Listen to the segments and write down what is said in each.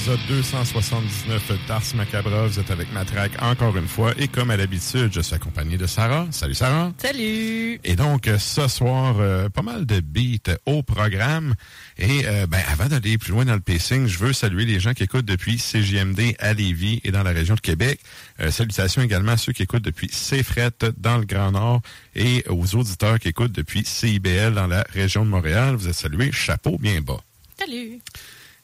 L'épisode 279 d'Ars Macabra. Vous êtes avec Matraque encore une fois et comme à l'habitude, je suis accompagné de Sarah. Salut Sarah. Salut! Et donc euh, ce soir, euh, pas mal de beats au programme. Et euh, ben, avant d'aller plus loin dans le pacing, je veux saluer les gens qui écoutent depuis CJMD à Lévis et dans la région de Québec. Euh, salutations également à ceux qui écoutent depuis CFRET dans le Grand Nord et aux auditeurs qui écoutent depuis CIBL dans la région de Montréal. Vous êtes salués. Chapeau bien bas. Salut!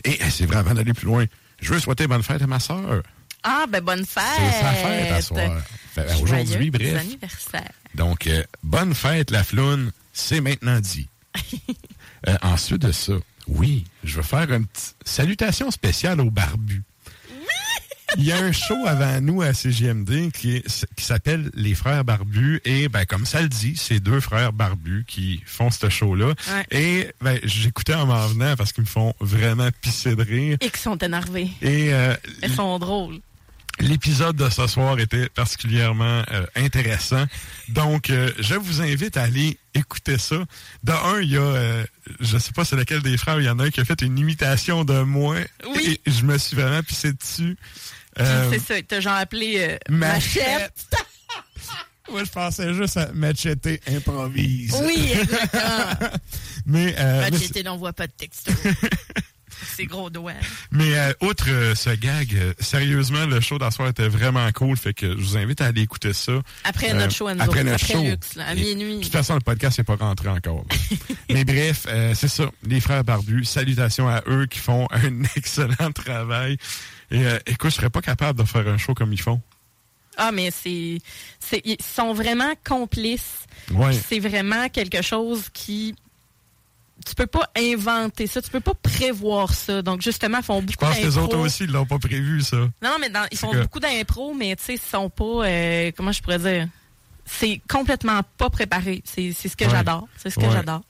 Et euh, c'est vrai, avant d'aller plus loin, je veux souhaiter bonne fête à ma sœur. Ah, ben bonne fête! C'est sa fête à soir. Ben, Aujourd'hui, bref. anniversaire. Donc, euh, bonne fête, la floune. C'est maintenant dit. Euh, ensuite de ça, oui, je veux faire une petite salutation spéciale aux barbus. Il y a un show avant nous à CGMD qui, qui s'appelle Les Frères Barbus. Et ben, comme ça le dit, c'est deux frères barbus qui font ce show-là. Ouais. Et ben, j'écoutais en m'en venant parce qu'ils me font vraiment pisser de rire. Et qui sont énervés. Et euh, Elles sont drôles. L'épisode de ce soir était particulièrement euh, intéressant. Donc, euh, je vous invite à aller écouter ça. De un, il y a, euh, je sais pas c'est lequel des frères, il y en a un qui a fait une imitation de moi. Oui. Et je me suis vraiment pissé dessus. Euh, C'est ça, t'as genre appelé euh, Machette. Moi, je pensais juste à Machete improvise. Oui, exactement. Mais, euh, mais Machette n'envoie pas de texto. Ses gros doigts. Mais euh, outre euh, ce gag, euh, sérieusement, le show d'asseoir était vraiment cool. Fait que je vous invite à aller écouter ça. Après notre show à nous après notre après show. Lux, là, à Et- minuit. De toute façon, le podcast n'est pas rentré encore. Mais bref, c'est ça. Les frères barbus, salutations à eux qui font un excellent travail. Et euh, écoute, je serais pas capable de faire un show comme ils font. Ah, mais c'est, c'est, ils sont vraiment complices. Ouais. C'est vraiment quelque chose qui, tu peux pas inventer ça, tu peux pas prévoir ça. Donc justement, ils font beaucoup Je pense que les autres d'impro. aussi, ils l'ont pas prévu, ça. Non, mais dans- ils font que- beaucoup d'impro, mais tu sais, ils sont pas, euh, comment je pourrais dire, c'est complètement pas préparé. C'est c'est ce que Ouais. j'adore. C'est ce que Ouais. j'adore.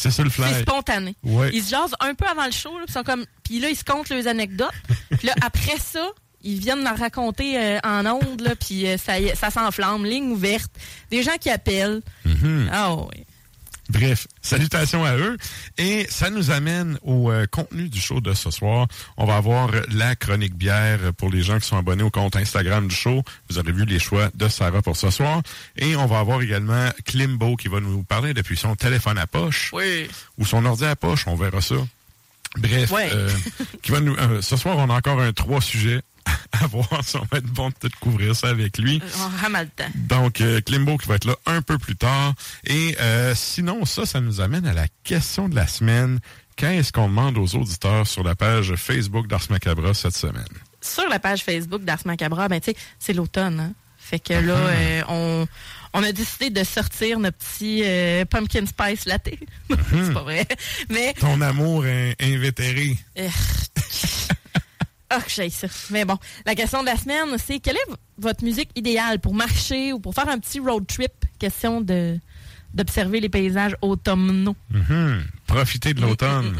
C'est ça le C'est fly. spontané. Ouais. Ils se jasent un peu avant le show, là, puis sont comme, puis là ils se comptent leurs anecdotes. puis là après ça, ils viennent leur raconter euh, en ondes là, puis euh, ça, ça s'enflamme, ligne ouverte, des gens qui appellent. Mhm. Ah oui. Bref, salutations à eux. Et ça nous amène au euh, contenu du show de ce soir. On va avoir la chronique bière pour les gens qui sont abonnés au compte Instagram du show. Vous aurez vu les choix de Sarah pour ce soir. Et on va avoir également Klimbo qui va nous parler depuis son téléphone à poche Oui. ou son ordi à poche. On verra ça. Bref, Ouais. euh, qui va nous, euh, ce soir, on a encore un trois sujets à voir si on va être bon de tout couvrir ça avec lui. On aura mal le temps. Donc, euh, Klimbo qui va être là un peu plus tard. Et euh, sinon, ça, ça nous amène à la question de la semaine. Qu'est-ce qu'on demande aux auditeurs sur la page Facebook d'Ars Macabra cette semaine? Sur la page Facebook d'Ars Macabra, ben, tu sais, c'est l'automne. Hein? Fait que là, euh, on, on a décidé de sortir notre petit euh, pumpkin spice latte. c'est pas vrai. Mais Ton amour in- invétéré. Euh, Ah, que j'aille ça. Mais bon, la question de la semaine, c'est quelle est votre musique idéale pour marcher ou pour faire un petit road trip? Question de d'observer les paysages automnaux. Mhm. Profitez de l'automne.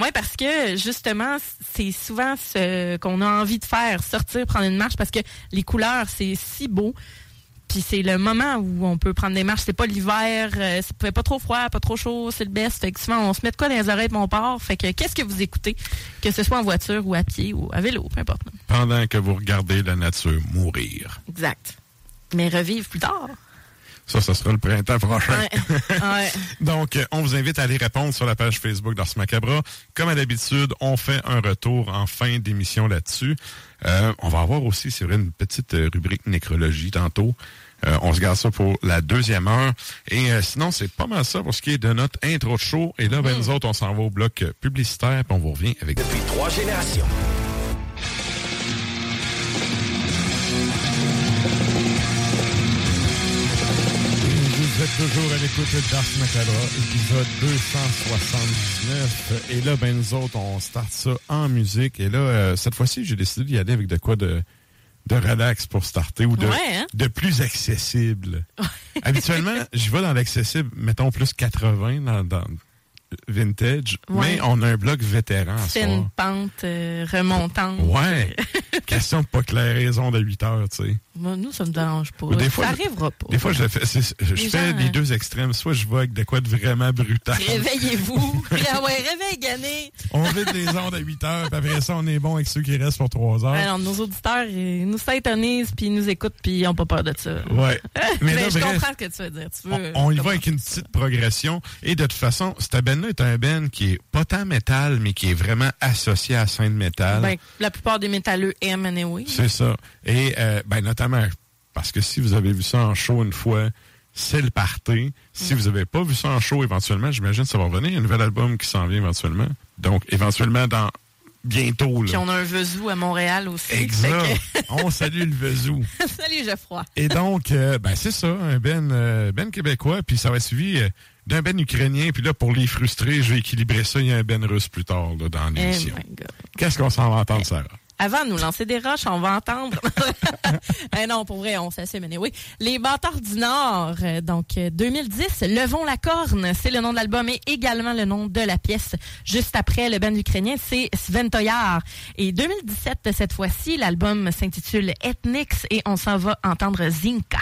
Oui, parce que justement, c'est souvent ce qu'on a envie de faire, sortir, prendre une marche, parce que les couleurs, c'est si beau. Puis c'est le moment où on peut prendre des marches. C'est pas l'hiver, euh, c'est pas- trop froid, pas trop chaud, c'est le best. Fait que souvent, on se met de quoi dans les oreilles de mon port. Fait que qu'est-ce que vous écoutez? Que ce soit en voiture ou à pied ou à vélo, peu importe. Pendant que vous regardez la nature mourir. Exact. Mais revivre plus tard. Ça, ça sera le printemps prochain. Ouais. ouais. Donc, euh, on vous invite à aller répondre sur la page Facebook d'Ars Macabra. Comme à l'habitude, on fait un retour en fin d'émission là-dessus. Euh, on va avoir aussi, c'est vrai, une petite euh, rubrique nécrologie tantôt. Euh, on se garde ça pour la deuxième heure. Et euh, sinon, c'est pas mal ça pour ce qui est de notre intro de show. Et là, ben, nous autres, on s'en va au bloc publicitaire, puis on vous revient avec... Depuis trois générations. Êtes toujours à l'écoute d'Ars Macabra, épisode 279. Et là, ben nous autres, on start ça en musique. Et là, euh, cette fois-ci, j'ai décidé d'y aller avec de quoi de, de relax pour starter ou de, Ouais, hein? de plus accessible. Habituellement, j'y vais dans l'accessible, mettons plus 80 dans, dans vintage, Ouais. mais on a un bloc vétéran ce C'est une pente euh, remontante. Ouais. Question de pas ondes à 8 heures, tu sais. Nous, ça me dérange pas. Des fois, ça arrivera pas. Des fois, je fais, je Les fais gens, les hein. deux extrêmes. Soit je vais avec de quoi de vraiment brutal. Réveillez-vous. ah ouais, réveille, Gané. On vide les ondes à 8 heures, puis après ça, on est bon avec ceux qui restent pour 3 heures. Alors, nos auditeurs, ils nous s'intonisent, puis ils nous écoutent, puis ils n'ont pas peur de ça. Ouais. Mais, Mais là, je bref, comprends ce que tu veux dire. Tu veux, on, on y va avec une petite progression. Et de toute façon, cette ben-là est un ben qui est pas tant métal, mais qui est vraiment associé à la scène métal. Ben, la plupart des métalleux aiment anyway. C'est ça. Et euh, ben, notamment, parce que si vous avez vu ça en show une fois, c'est le party. Si vous avez pas vu ça en show, éventuellement, j'imagine que ça va revenir. Il y a un nouvel album qui s'en vient éventuellement. Donc, éventuellement, dans bientôt. Là. Puis on a un Vesou à Montréal aussi. Exact. On salue le Vezou. Salut, Geoffroy. Et donc, euh, ben c'est ça, un ben, euh, ben québécois, puis ça va être suivi euh, d'un ben ukrainien, puis là, pour les frustrés, je vais équilibrer ça, il y a un ben russe plus tard là, dans Oh l'émission. Qu'est-ce qu'on s'en va entendre, Sarah? Avant de nous lancer des roches, on va entendre. Eh non, pour vrai, on s'assume, mais oui. Les Bâtards du Nord, euh, donc euh, 2010, Levons la corne, c'est le nom de l'album et également le nom de la pièce. Juste après, le band ukrainien, c'est Sven Toyar. Et 2017, cette fois-ci, l'album s'intitule Ethnix et on s'en va entendre Zinka.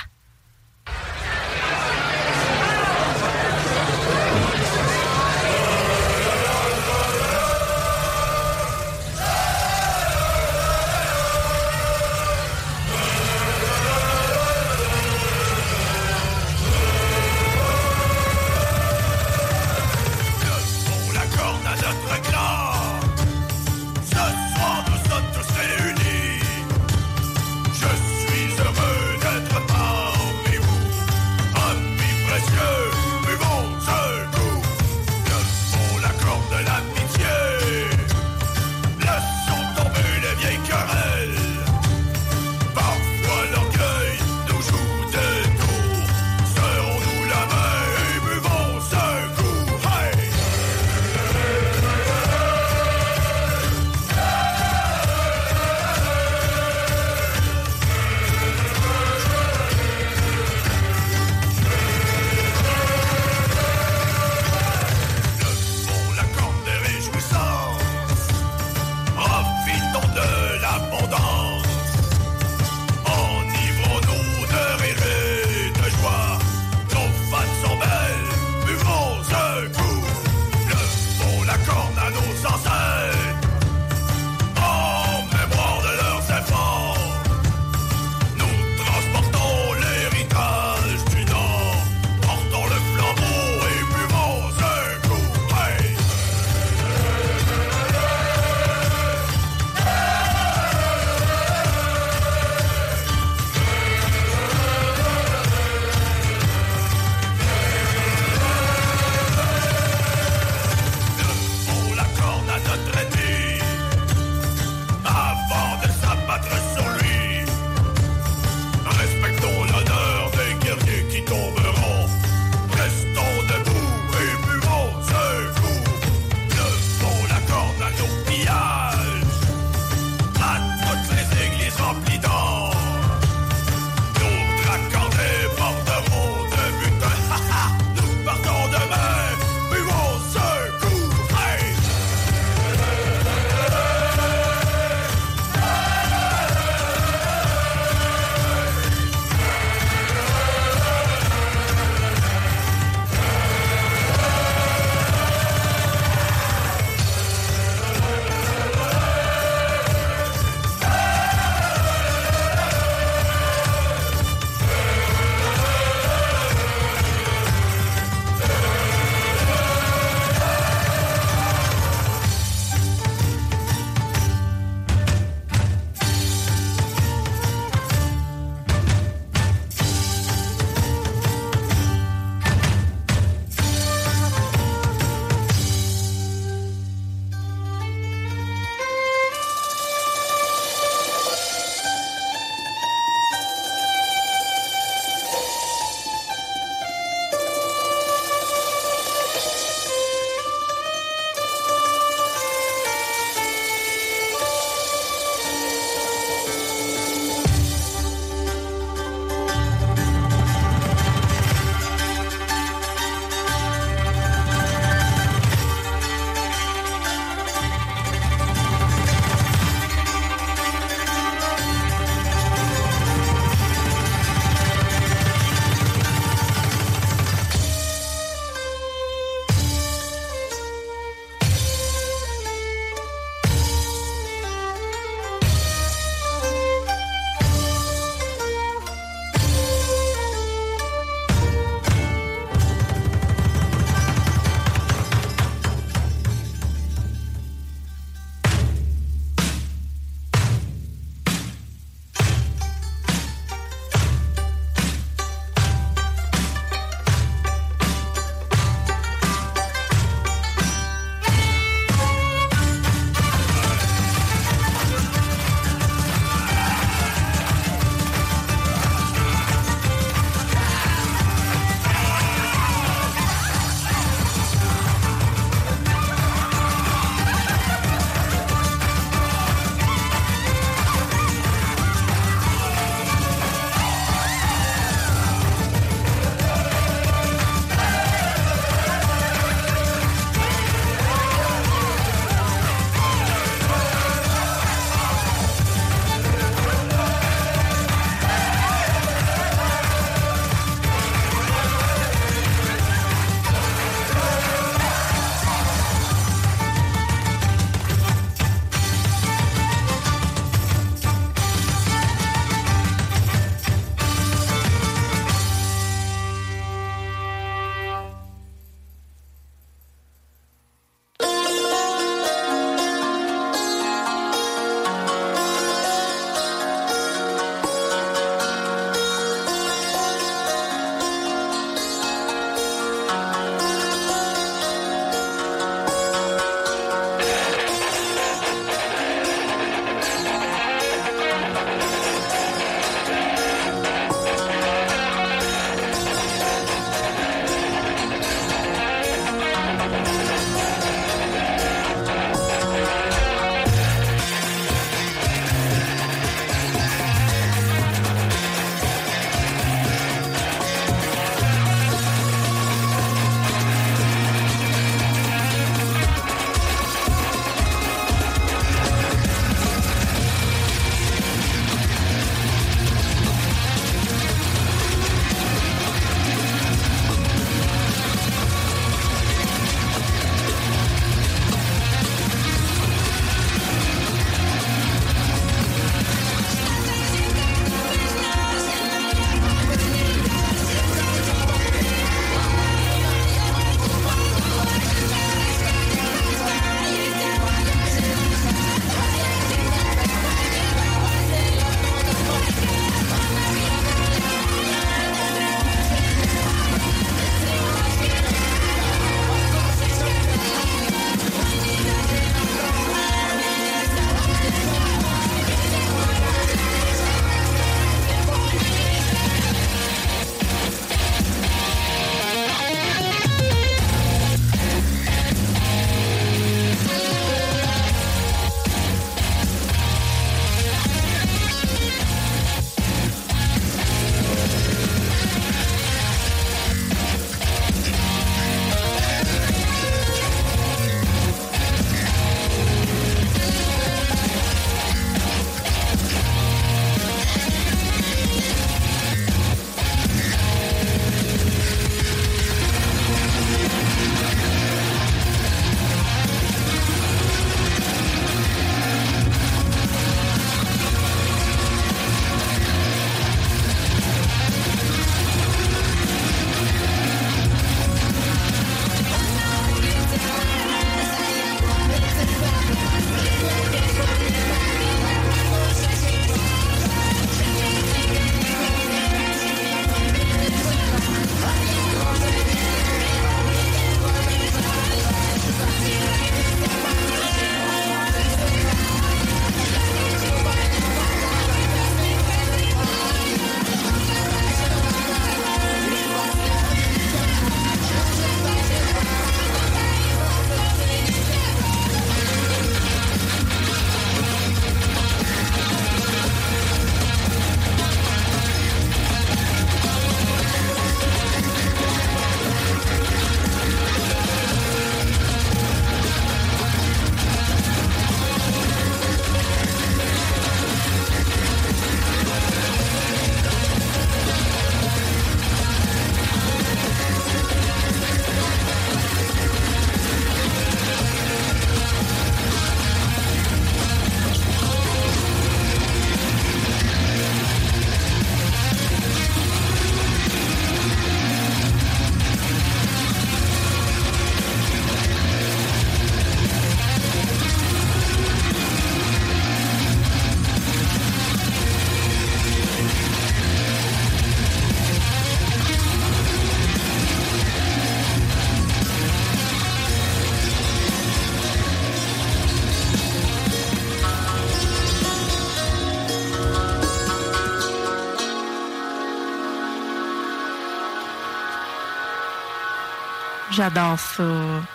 J'adore ça.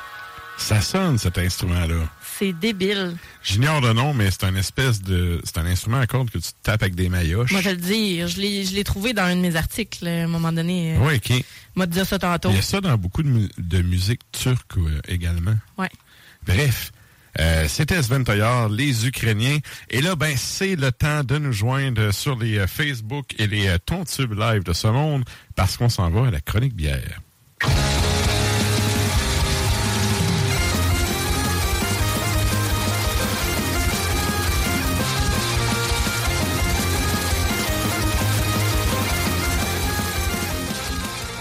Ça sonne, cet instrument-là. C'est débile. J'ignore le nom, mais c'est un espèce de. C'est un instrument à cordes que tu tapes avec des maillotches. Moi, je le dis, je l'ai, je l'ai trouvé dans un de mes articles à un moment donné. Oui, OK. Moi, dire ça tantôt. Il y a ça dans beaucoup de, mu- de musique turque euh, également. Ouais. Bref, euh, c'était Sven Toyard, les Ukrainiens. Et là, ben, c'est le temps de nous joindre sur les euh, Facebook et les euh, Tontubes live de ce monde parce qu'on s'en va à la chronique bière.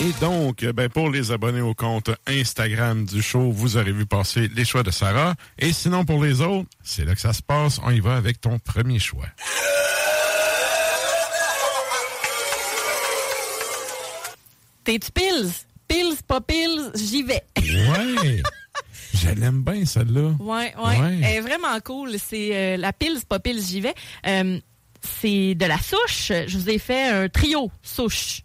Et donc, ben, pour les abonnés au compte Instagram du show, vous aurez vu passer les choix de Sarah. Et sinon, pour les autres, c'est là que ça se passe. On y va avec ton premier choix. T'es-tu pills? Pills, pas pills, j'y vais. Ouais! Je l'aime bien, celle-là. Ouais, ouais. Ouais. Elle est vraiment cool. C'est euh, la pils, pas pils, j'y vais. Euh, c'est de la souche. Je vous ai fait un trio souche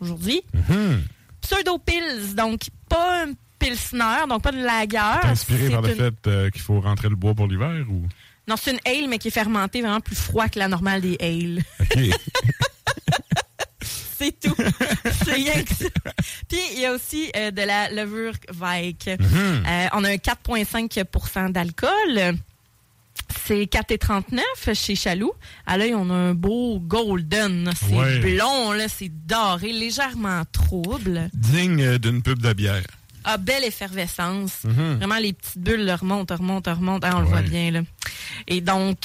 aujourd'hui. Mhm. Pseudo pills, donc pas un pilsner, donc pas de lager. T'es inspiré C'est par le une- fait euh, qu'il faut rentrer le bois pour l'hiver ou? Non, c'est une ale, mais qui est fermentée vraiment plus froid que la normale des ales. C'est tout. c'est rien que ça. Puis, il y a aussi euh, de la levure Weik. Mhm. Euh, on a un 4,5% d'alcool. C'est 4,39 chez Chaloux. À l'œil, on a un beau golden. C'est Ouais. blond, là, c'est doré, légèrement trouble. Digne euh, d'une pub de bière. Ah, belle effervescence. Mhm. Vraiment, les petites bulles là, remontent, remontent, remontent. Ah, on le voit bien, là. Et donc,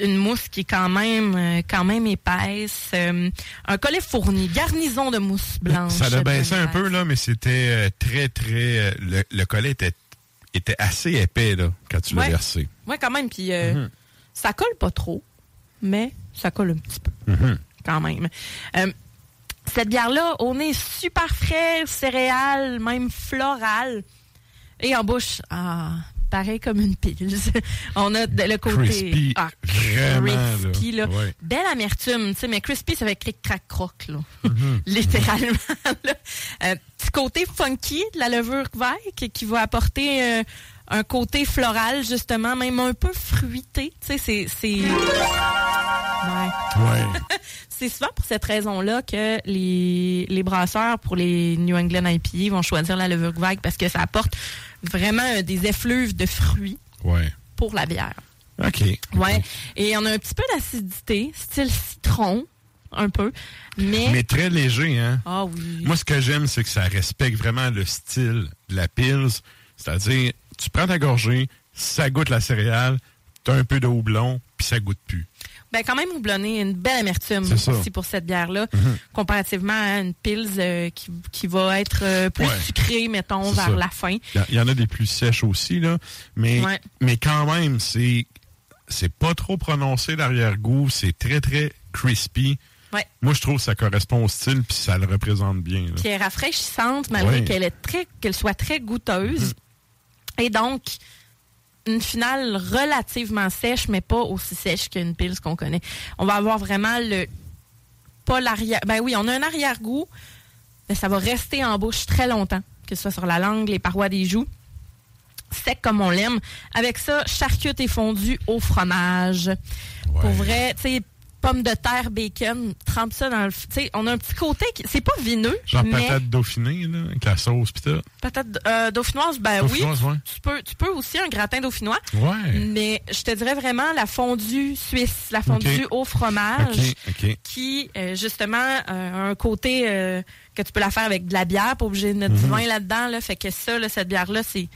une mousse qui est quand même, euh, quand même épaisse. Euh, un collet fourni, garnison de mousse blanche. Ça a baissé un peu, là, mais c'était très, très... le, le collet était, était assez épais, là, quand tu l'as Ouais. versé. Ouais, quand même. Puis, euh, Mhm. ça colle pas trop, mais ça colle un petit peu. Mhm. quand même. Euh, cette bière-là, on est super frais, céréales, même floral. Et en bouche, ah, pareil comme une pile. on a le côté Crispy, ah, crispy, là. là. Ouais. Belle amertume, tu sais, mais crispy, ça va être cric crac croc là. Mhm. Littéralement. là. Euh, petit côté funky de la levure Weik qui va apporter euh, un côté floral justement, même un peu fruité. Tu sais, c'est c'est Ouais. C'est souvent pour cette raison-là que les, les brasseurs pour les New England IPA vont choisir la levure vague parce que ça apporte vraiment euh, des effluves de fruits ouais. pour la bière. OK. Ouais. Et on a un petit peu d'acidité, style citron, un peu. Mais. Mais très léger, hein? Ah oui. Moi, ce que j'aime, c'est que ça respecte vraiment le style de la Pils. C'est-à-dire, tu prends ta gorgée, ça goûte la céréale, t'as un peu de houblon, puis ça goûte plus. Ben, quand même houblonné, une belle amertume aussi pour cette bière-là, Mhm. comparativement à une pils euh, qui, qui va être euh, plus Ouais. sucrée, mettons, vers ça. la fin. Il y en a des plus sèches aussi, là. Mais, Ouais. mais quand même, c'est c'est pas trop prononcé l'arrière-goût. C'est très, très crispy. Ouais. Moi, je trouve que ça correspond au style, puis ça le représente bien. là. qui est rafraîchissante malgré Ouais. qu'elle qu'elle soit très goûteuse. Et donc une finale relativement sèche, mais pas aussi sèche qu'une pils qu'on connaît. On va avoir vraiment le pas l'arrière. Ben oui, on a un arrière-goût, mais ça va rester en bouche très longtemps, que ce soit sur la langue, les parois des joues. Sec comme on l'aime. Avec ça, charcute et fondu au fromage. Pour vrai, tu sais, pommes de terre, bacon, trempe ça dans le. Tu sais, on a un petit côté qui. C'est pas vineux, Genre mais. patate dauphinée, là, avec la sauce, pis tout. Patate euh, dauphinoise, ben Dauphinoise, oui. ouais. Tu peux, tu peux aussi un gratin dauphinois, Ouais. mais je te dirais vraiment la fondue suisse, la fondue au fromage, qui euh, justement euh, a un côté que tu peux la faire avec de la bière, pas obligé de mettre Mhm. du vin là-dedans, là, fait que ça, là, cette bière-là, c'est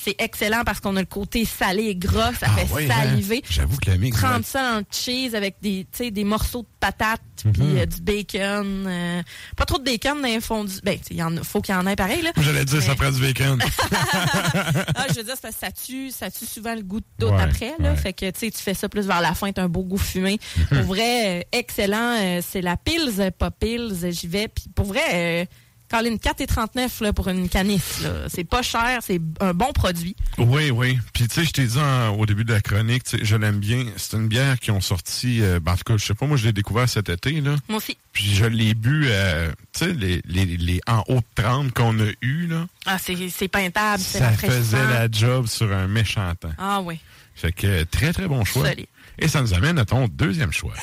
c'est excellent parce qu'on a le côté salé et gras, ça Ah fait ouais, hein? saliver. J'avoue que la mix... Trempe ça en cheese avec des, tu sais, des morceaux de patates Mhm. puis euh, du bacon. euh, pas trop de bacon dans les fondus. Ben, il y en a- faut qu'il y en ait pareil, là. J'allais dire, ça prend du bacon. Ah, je veux dire, que ça tue, ça tue souvent le goût d'autre Ouais, après. Là. Fait que tu sais, tu fais ça plus vers la fin, t'as un beau goût fumé. pour vrai, euh, excellent. euh, c'est la Pils, pas Pils, j'y vais. Puis pour vrai, euh, Colin, 4,39 là, pour une canisse. là. C'est pas cher, c'est un bon produit. Oui, oui. Puis tu sais, je t'ai dit en- au début de la chronique, je l'aime bien. C'est une bière qui ont sorti, euh, ben, en tout cas, je sais pas, moi je l'ai découvert cet été, là. Moi aussi. Puis je l'ai bu, euh, tu sais, les, les, les en haut de 30 qu'on a eu, là. Ah, c'est c'est peintable, c'est Ça faisait la job sur un méchant temps. Ah oui. Fait que très, très bon choix. Solide. Et ça nous amène à ton deuxième choix.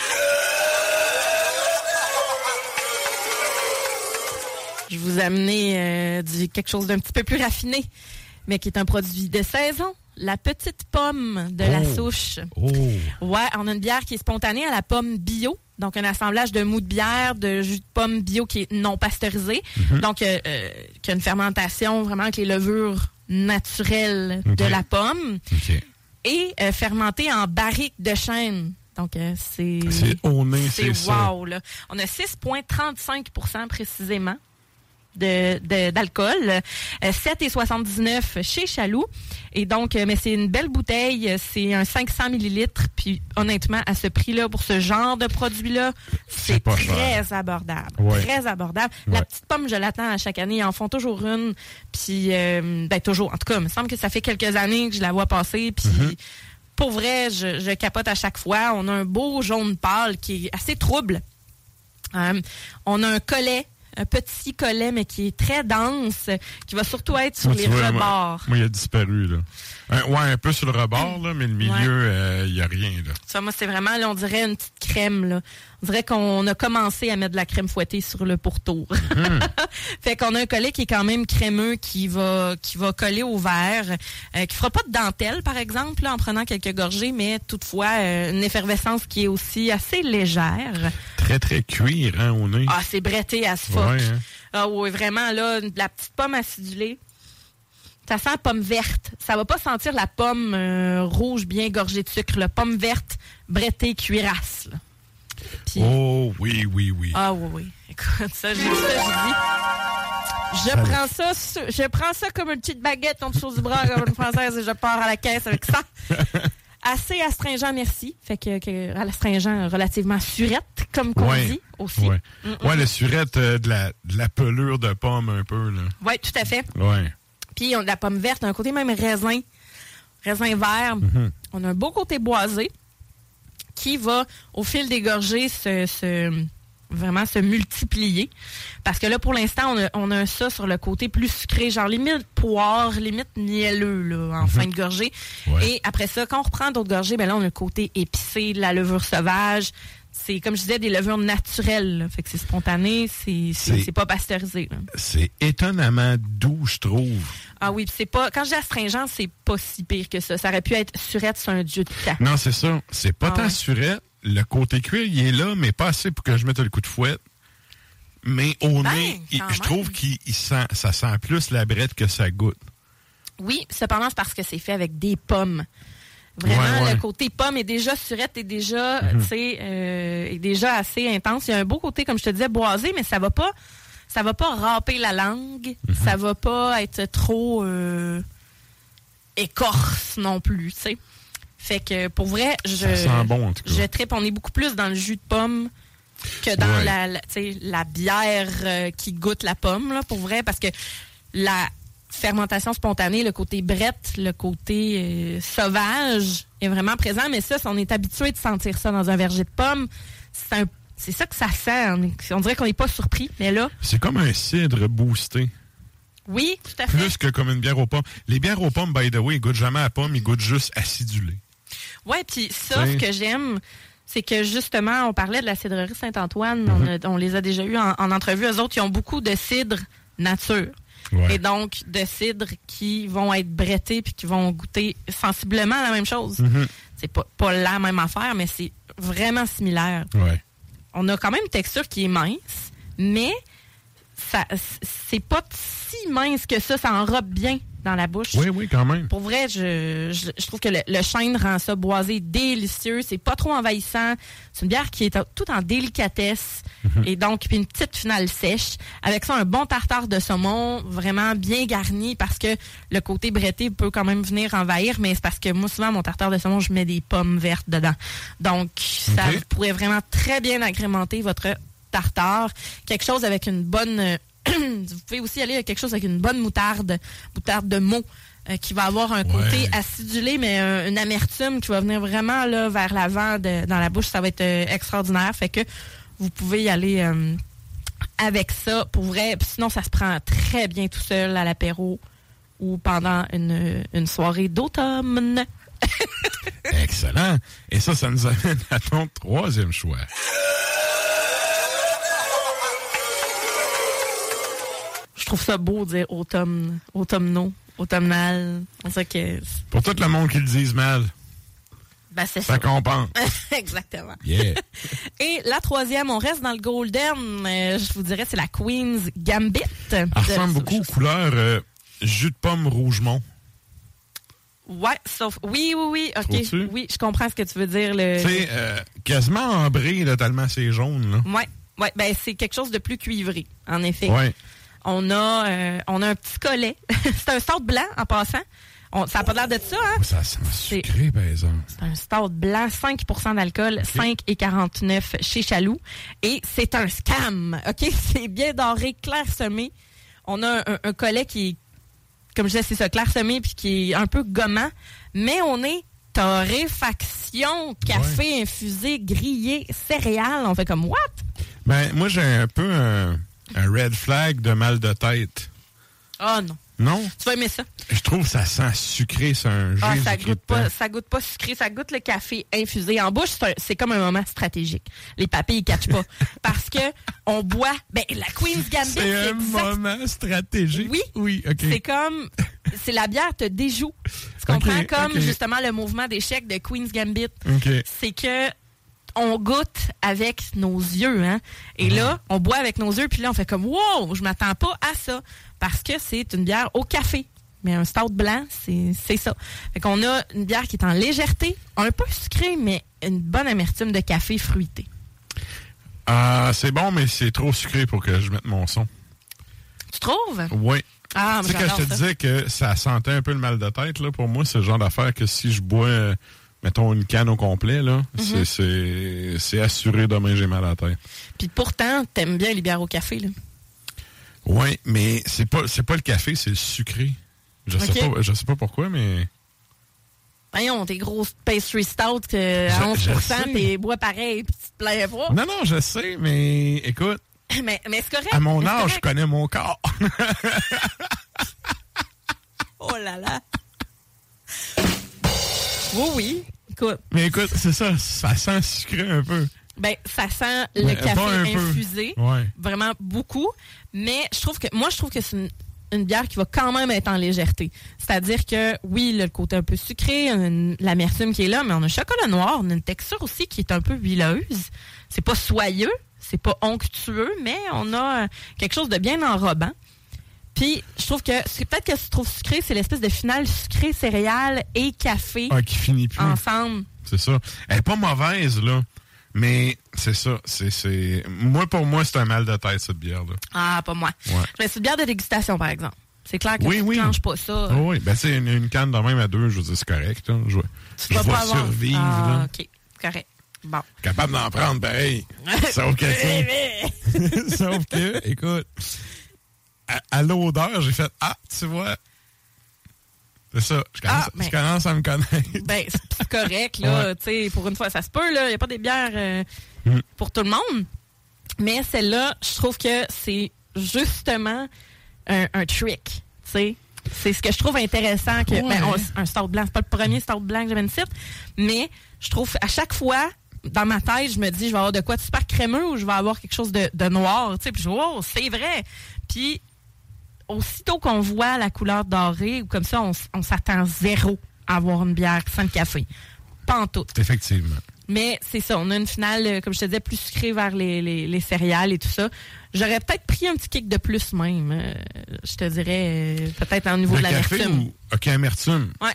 Je vous amené euh, du, quelque chose d'un petit peu plus raffiné, mais qui est un produit de saison. La petite pomme de la Oh. souche. Oh! Ouais, on a une bière qui est spontanée à la pomme bio. Donc, un assemblage de mou de bière, de jus de pomme bio qui est non pasteurisé. Mhm. Donc, euh, euh, qui a une fermentation vraiment avec les levures naturelles de la pomme OK. et euh, fermentée en barrique de chêne. Donc, euh, c'est... C'est wow, là. On a 6,35% précisément de- de- d'alcool. Euh, 7,79 chez Chaloux. Et donc, euh, mais c'est une belle bouteille. C'est un 500 millilitres. Puis, honnêtement, à ce prix-là, pour ce genre de produit-là, c'est très abordable. Très abordable. La petite pomme, je l'attends à chaque année. Ils en font toujours une. Puis, euh, ben, toujours. En tout cas, il me semble que ça fait quelques années que je la vois passer. Puis, Mm-hmm. pour vrai, je, je capote à chaque fois. On a un beau jaune pâle qui est assez trouble. Euh, on a un collet, un petit collet, mais qui est très dense, qui va surtout être sur Moi, les vois, rebords. Moi, moi, il a disparu, là. Un- ouais, un peu sur le rebord, là, mais le milieu, il n'y a rien, là. Ça, moi, c'est vraiment, là, on dirait une petite crème. Là. On dirait qu'on a commencé à mettre de la crème fouettée sur le pourtour. fait qu'on a un collet qui est quand même crémeux, qui va qui va coller au verre, euh, qui fera pas de dentelle, par exemple, là, en prenant quelques gorgées, mais toutefois euh, une effervescence qui est aussi assez légère. Très, très cuir, hein, au nez. Ah, c'est bretté à ce fuck. Ouais, hein. Ah oui, vraiment, là, de la petite pomme acidulée. Ça sent la pomme verte. Ça va pas sentir la pomme euh, rouge bien gorgée de sucre. La pomme verte brettée cuirasse. Puis- Oh, oui, oui, oui. Ah oui, oui. Écoute, ça, j'ai dit ça, j'ai dit. Je prends ça, je prends ça comme une petite baguette en dessous du bras comme une française et je pars à la caisse avec ça. Assez astringent, merci. Fait que, que astringent relativement surette, comme qu'on Ouais. dit aussi. Ouais, ouais le surette euh, de, la, de la pelure de pomme, un peu, là. Oui, tout à fait. Ouais. Puis on a de la pomme verte, un côté même raisin, raisin vert. On a un beau côté boisé qui va, au fil des gorgées, se, se- vraiment se multiplier. Parce que là, pour l'instant, on a, on a ça sur le côté plus sucré, genre limite poire, limite mielleux là, en fin de gorgée. Ouais. Et après ça, quand on reprend d'autres gorgées, ben là, on a le côté épicé, de la levure sauvage. C'est, comme je disais, des levures naturelles. là. Fait que c'est spontané, c'est, c'est, pas pasteurisé. C'est étonnamment doux, je trouve. Ah oui, c'est pas. Quand je dis astringent, c'est pas si pire que ça. Ça aurait pu être surette sur un dieu de temps. Non, c'est ça. C'est pas Ah tant ouais. surette. Le côté cuir, il est là, mais pas assez pour que je mette le coup de fouette. Mais au Ben, nez, il- je trouve qu'il il sent, ça sent plus la brette que ça goûte. Oui, cependant, c'est parce que c'est fait avec des pommes. Vraiment, Ouais, ouais. le côté pomme est déjà surette, est déjà, sais, euh, est déjà assez intense. Il y a un beau côté, comme je te disais, boisé, mais ça va pas, ça va pas râper la langue. Ça va pas être trop euh, écorce non plus, tu sais. Fait que pour vrai, je, bon, je tripe. On est beaucoup plus dans le jus de pomme que dans Ouais. la, la bière euh, qui goûte la pomme, là, pour vrai, parce que la fermentation spontanée, le côté brette, le côté euh, sauvage est vraiment présent, mais ça, si on est habitué de sentir ça dans un verger de pomme, c'est un- c'est ça que ça sent. On, est- on dirait qu'on n'est pas surpris, mais là, C'est comme un cidre boosté. oui, tout à fait. Plus que comme une bière aux pommes. Les bières aux pommes, by the way, ils goûtent jamais à pomme, ils goûtent juste acidulé. Ouais, puis ça, ce que j'aime, c'est que justement, on parlait de la cidrerie Saint-Antoine, on, a- on les a déjà eus en, en entrevue. Eux autres, ils ont beaucoup de cidre nature. Ouais. Et donc, de cidres qui vont être brettés puis qui vont goûter sensiblement la même chose. Mhm. C'est pas, pas la même affaire, mais c'est vraiment similaire. Ouais. On a quand même une texture qui est mince, mais ça c'est pas si mince que ça. Ça enrobe bien dans la bouche. Oui, oui, quand même. Pour vrai, je, je, je trouve que le, le chêne rend ça boisé délicieux. C'est pas trop envahissant. C'est une bière qui est tout en délicatesse. Et donc, puis une petite finale sèche. Avec ça, un bon tartare de saumon, vraiment bien garni parce que le côté bretté peut quand même venir envahir, mais c'est parce que moi, souvent, mon tartare de saumon, je mets des pommes vertes dedans. Donc, ça pourrait vraiment très bien agrémenter votre tartare. Quelque chose avec une bonne vous pouvez aussi aller à quelque chose avec une bonne moutarde, moutarde de mots, euh, qui va avoir un côté Ouais. acidulé, mais un- une amertume qui va venir vraiment là vers l'avant dans la bouche. Ça va être euh, extraordinaire. Fait que vous pouvez y aller euh, avec ça pour vrai. Puis sinon, ça se prend très bien tout seul à l'apéro ou pendant une, une soirée d'automne. Excellent. Et ça, ça nous amène à ton troisième choix. Je trouve ça beau de dire automne, automnaux, automnal. On sait que Pour tout le monde qui le dise mal, ben, c'est ça ça. compense. Exactement. Yeah. Et la troisième, on reste dans le golden. euh, je vous dirais, c'est la Queen's Gambit. Elle ressemble beaucoup aux couleurs euh, jus de pomme rougemont. Ouais, sauf. Oui, oui, oui. OK. Oui, je comprends ce que tu veux dire. Le... Tu sais, euh, quasiment ambré, là, tellement c'est jaune. Là. Ouais, ouais. Ben, c'est quelque chose de plus cuivré, en effet. Ouais. On a, euh, on a un petit collet. c'est un stout blanc, en passant. On- ça n'a pas l'air de ça, hein? Ça sent sucré, par exemple. C'est un stout blanc, 5% d'alcool, 5,49 chez Chaloux. Et c'est un scam, OK? C'est bien doré, clairsemé. On a un, un collet qui est, comme je disais, c'est ça, clairsemé, puis qui est un peu gommant. Mais on est torréfaction, café infusé, grillé, céréales. On fait comme, what? Ben, moi, j'ai un peu un, un red flag de mal de tête. Oh non. Non? Tu vas aimer ça. Je trouve que ça sent sucré, c'est un Ah, Jésus ça goûte pas, ça goûte pas sucré, ça goûte le café infusé en bouche. C'est comme un moment stratégique. Les papilles ils catchent pas parce que on boit. Ben la Queen's Gambit, C'est c'est un exact- moment stratégique. Oui. Oui, OK. C'est comme, c'est la bière te déjoue. Tu comprends? Comme justement le mouvement d'échec de Queen's Gambit. OK. C'est que on goûte avec nos yeux, hein. Et là, on boit avec nos yeux, puis là, on fait comme wow, je m'attends pas à ça parce que c'est une bière au café. Mais un stout blanc, c'est c'est ça. Fait qu'on a une bière qui est en légèreté, un peu sucrée, mais une bonne amertume de café fruité. Ah, c'est bon, mais c'est trop sucré pour que je mette mon son. Tu trouves? Oui. Ah, tu sais, quand je te ça. disais que ça sentait un peu le mal de tête, là, pour moi, c'est le genre d'affaire que si je bois, euh, mettons, une canne au complet, là, Mhm. c'est- assuré demain j'ai mal à la tête. Puis pourtant, t'aimes bien les bières au café, là. Oui, mais c'est pas c'est pas le café, c'est le sucré. Je sais Ok. pas je sais pas pourquoi, mais Voyons, tes grosses pastry stout euh, à Je- 11 je sais. t'es bois pareil, puis tu te plains pas. non non, je sais, mais écoute, Mais, mais c'est correct. à mon âge, je connais mon corps. Oh là là. Oui, oui. Écoute, mais écoute, c'est ça, ça sent sucré un peu. ben, ça sent le Ouais, café infusé. Ouais. Vraiment beaucoup. Mais je trouve que, moi, je trouve que c'est une, une bière qui va quand même être en légèreté. C'est-à-dire que, oui, le côté un peu sucré, l'amertume qui est là, mais on a un chocolat noir, on a une texture aussi qui est un peu huileuse. C'est pas soyeux, c'est pas onctueux, mais on a quelque chose de bien enrobant. Puis, je trouve que, peut-être que je trouve sucré, c'est l'espèce de finale sucré, céréales et café Ah, qui finit plus. ensemble. C'est ça. Elle est pas mauvaise, là. Mais c'est ça. C'est, c'est... Moi, pour moi, c'est un mal de tête, cette bière-là. Ah, pas moi. Ouais. Mais c'est une bière de dégustation, par exemple. C'est clair que Oui, tu ne pas ça. Oh oui, ben c'est une, une canne de même à deux, je veux dire, c'est correct. Là. Je, tu je vas pas avoir. survivre. Ah, là. OK. Correct. Bon. Capable d'en prendre pareil. Sauf que, ça- sauf que, écoute, à, à l'odeur, j'ai fait Ah, tu vois. C'est ça. Je commence, Ah, je commence à me connaître. ben, c'est correct, là. Ouais. Tu sais, pour une fois, ça se peut, là. Il n'y a pas des bières euh, Mm. pour tout le monde. Mais celle-là, je trouve que c'est justement un, un trick. Tu sais. C'est ce que je trouve intéressant. que Ouais. ben, on- Un stout blanc, c'est pas le premier stout blanc que j'avais une site. Mais je trouve, à chaque fois, dans ma tête, je me dis, je vais avoir de quoi de super crémeux ou je vais avoir quelque chose de, de noir. Tu sais, puis je oh, c'est vrai. Puis aussitôt qu'on voit la couleur dorée ou comme ça, on, s'attend zéro à avoir une bière sans le café. Pas en tout. Effectivement. Mais c'est ça, on a une finale, euh, comme je te disais, plus sucrée vers les, les- les céréales et tout ça. J'aurais peut-être pris un petit kick de plus même. euh, je te dirais, euh, peut-être au niveau Le de café l'amertume. OK, amertume. Ouais.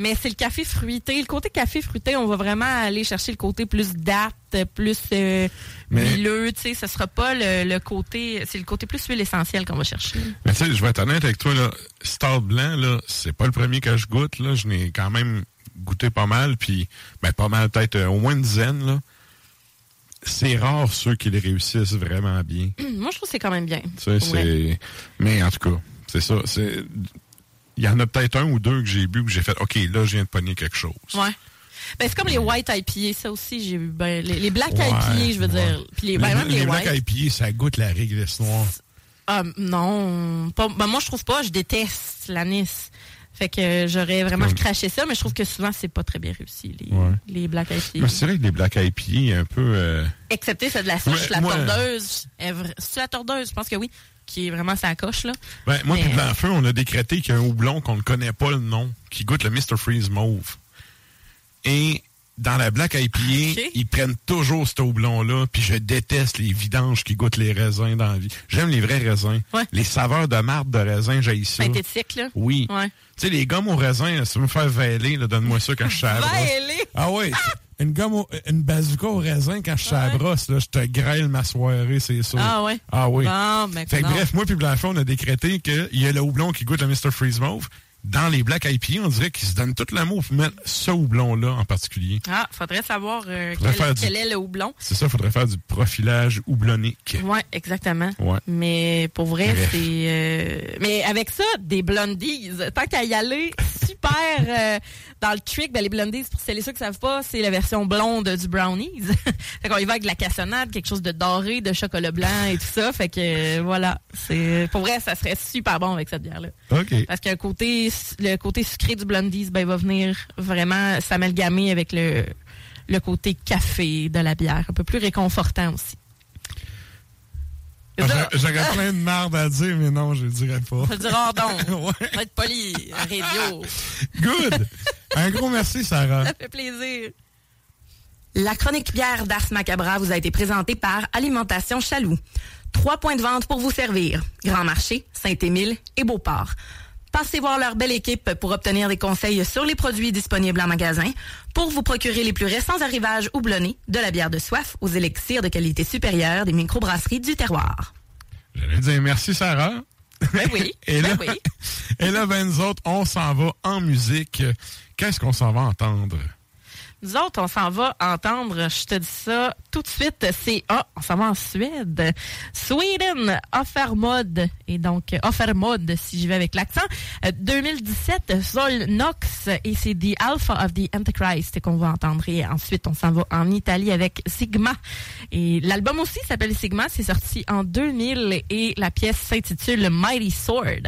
Mais c'est le café fruité. Le côté café fruité, on va vraiment aller chercher le côté plus date, plus euh, Mais- huileux. Tu sais, ce sera pas le, le côté... C'est le côté plus huile essentielle qu'on va chercher. Mais tu sais, je vais être honnête avec toi, là. Stout blanc, là, c'est pas le premier que je goûte, là. Je n'ai quand même goûté pas mal, puis, ben, pas mal, peut-être euh, au moins une dizaine, là. C'est rare ceux qui les réussissent vraiment bien. moi, je trouve que c'est quand même bien. Tu sais, c'est... Mais en tout cas, c'est ça. C'est... Il y en a peut-être un ou deux que j'ai bu que j'ai fait, OK, là, je viens de pogner quelque chose. Ouais. Ben, c'est comme les white IPA, ça aussi, j'ai eu. Ben, les, les black Ouais, IPA, je veux ouais. dire. Puis les, ben, même les, les Black white. IPA, ça goûte la réglisse noire. Ah, non. Pas, ben, moi, je trouve pas. Je déteste l'anis. Fait que j'aurais vraiment Comme- craché ça, mais je trouve que souvent, c'est pas très bien réussi, les, Ouais. les black IPA. C'est vrai que les Black IPA, un peu... euh, Excepté celle de la souche, la moi- tordeuse. C'est la tordeuse, je pense que oui. Qui est vraiment sa coche, là. Ben, moi Mais- puis Blanc-Feu, on a décrété qu'il y a un houblon qu'on ne connaît pas le nom, qui goûte le Mr. Freeze Mauve. Et dans la Black IPA, ils prennent toujours ce houblon-là, puis je déteste les vidanges qui goûtent les raisins dans la vie. J'aime les vrais raisins. Ouais. Les saveurs de marde de raisin, j'ai ça. Synthétique, là. Oui. Ouais. Tu sais, les gommes au raisin, là, si tu veux me faire vêler, là, donne-moi ça quand je. Vêler! Ah oui, une gomme au- une bazooka au raisin quand je suis à la Ouais. brosse, là, je te grêle ma soirée, c'est ça. Ah ouais? Ah oui. Bon, ben, Fait que bref, moi puis Blanchon, on a décrété qu'il y a le houblon qui goûte le Mr. Freeze Mauve. Dans les Black IPA, on dirait qu'ils se donnent tout l'amour pour mettre ce houblon-là en particulier. Ah, faudrait savoir euh, Faudrait quel, du- quel est le houblon. C'est ça, faudrait faire du profilage houblonique. Ouais, exactement. Ouais. Mais pour vrai, c'est. euh, Mais avec ça, des blondies. Tant qu'à y aller, super euh, dans le trick. Ben, les blondies, pour celles et ceux qui savent pas, c'est la version blonde du brownies. fait qu'on y va avec de la cassonade, quelque chose de doré, de chocolat blanc et tout ça. Fait que euh, voilà. C'est pour vrai, ça serait super bon avec cette bière-là. OK. Parce qu'un côté, le côté sucré du blondies, ben, il va venir vraiment s'amalgamer avec le, le côté café de la bière. Un peu plus réconfortant aussi. J'aurais plein de marde à dire, mais non, je le dirais pas. Je le dirai hors d'onde. Ouais. Va être poli, radio. Good! Un gros merci, Sarah. Ça fait plaisir. La chronique bière d'Ars Macabra vous a été présentée par Alimentation Chaloux. Trois points de vente pour vous servir. Grand Marché, Saint-Émile et Beauport. Passez voir leur belle équipe pour obtenir des conseils sur les produits disponibles en magasin, pour vous procurer les plus récents arrivages houblonnés, de la bière de soif aux élixirs de qualité supérieure des microbrasseries du terroir. J'allais dire merci, Sarah. Ben oui. Et là, ben oui. et là, ben, nous autres, on s'en va en musique. Qu'est-ce qu'on s'en va entendre? Nous autres, on s'en va entendre, je te dis ça tout de suite, c'est, ah, on s'en va en Suède. Sweden, Offermod, et donc, Offermod, si j'y vais avec l'accent. Euh, 2017, Zol Nox, et c'est The Alpha of the Antichrist qu'on va entendre. Et ensuite, on s'en va en Italie avec Sigma. Et l'album aussi s'appelle Sigma, c'est sorti en 2000, et la pièce s'intitule Mighty Sword.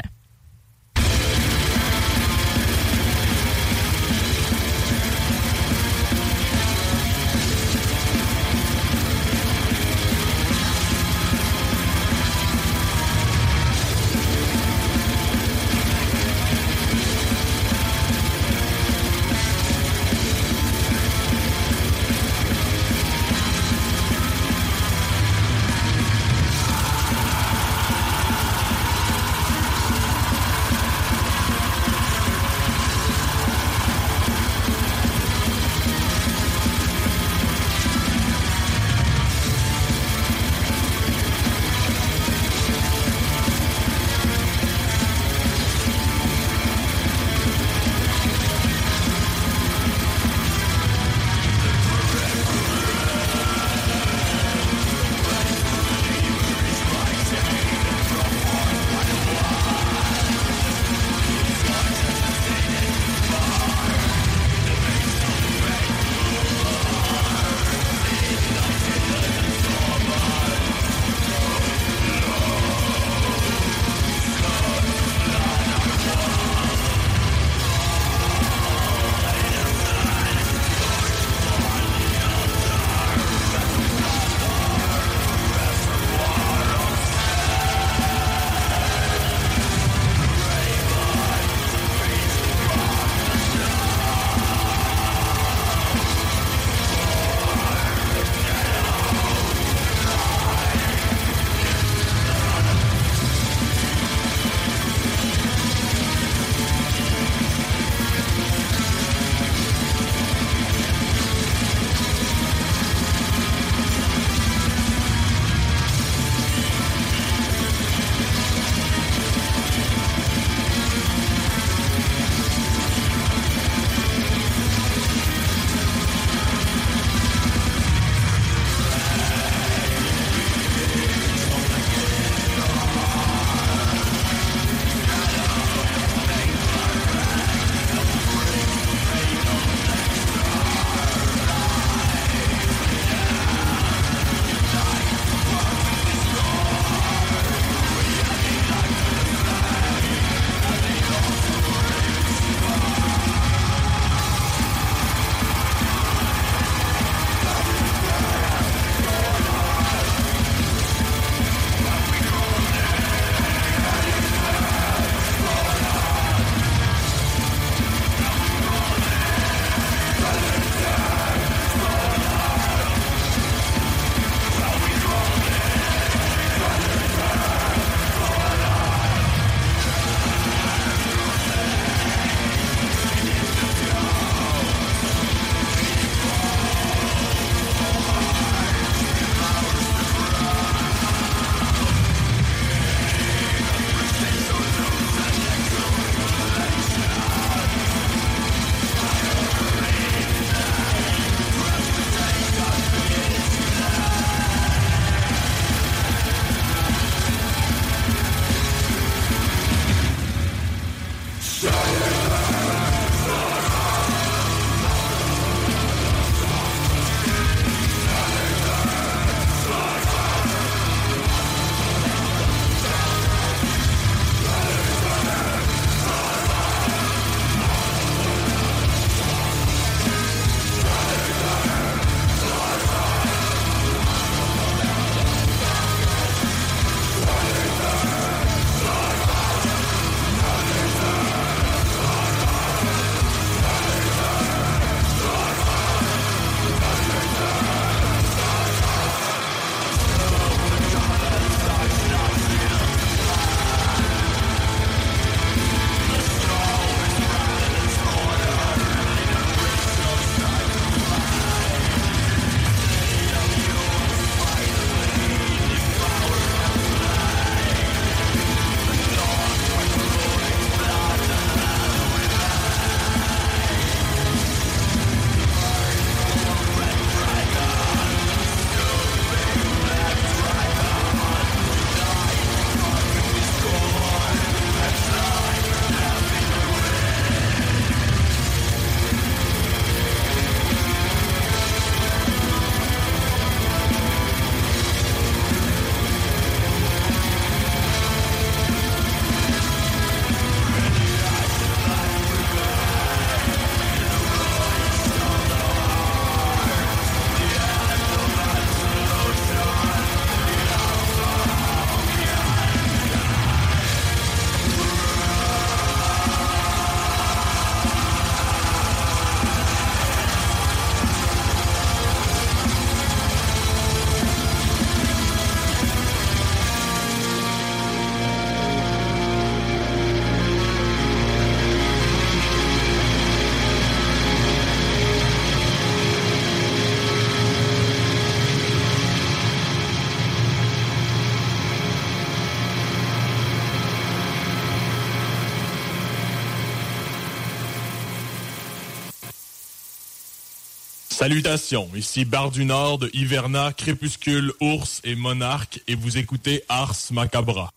Salutations, ici Bar du Nord Hiverna, Crépuscule, Ours et Monarque et vous écoutez Ars Macabra.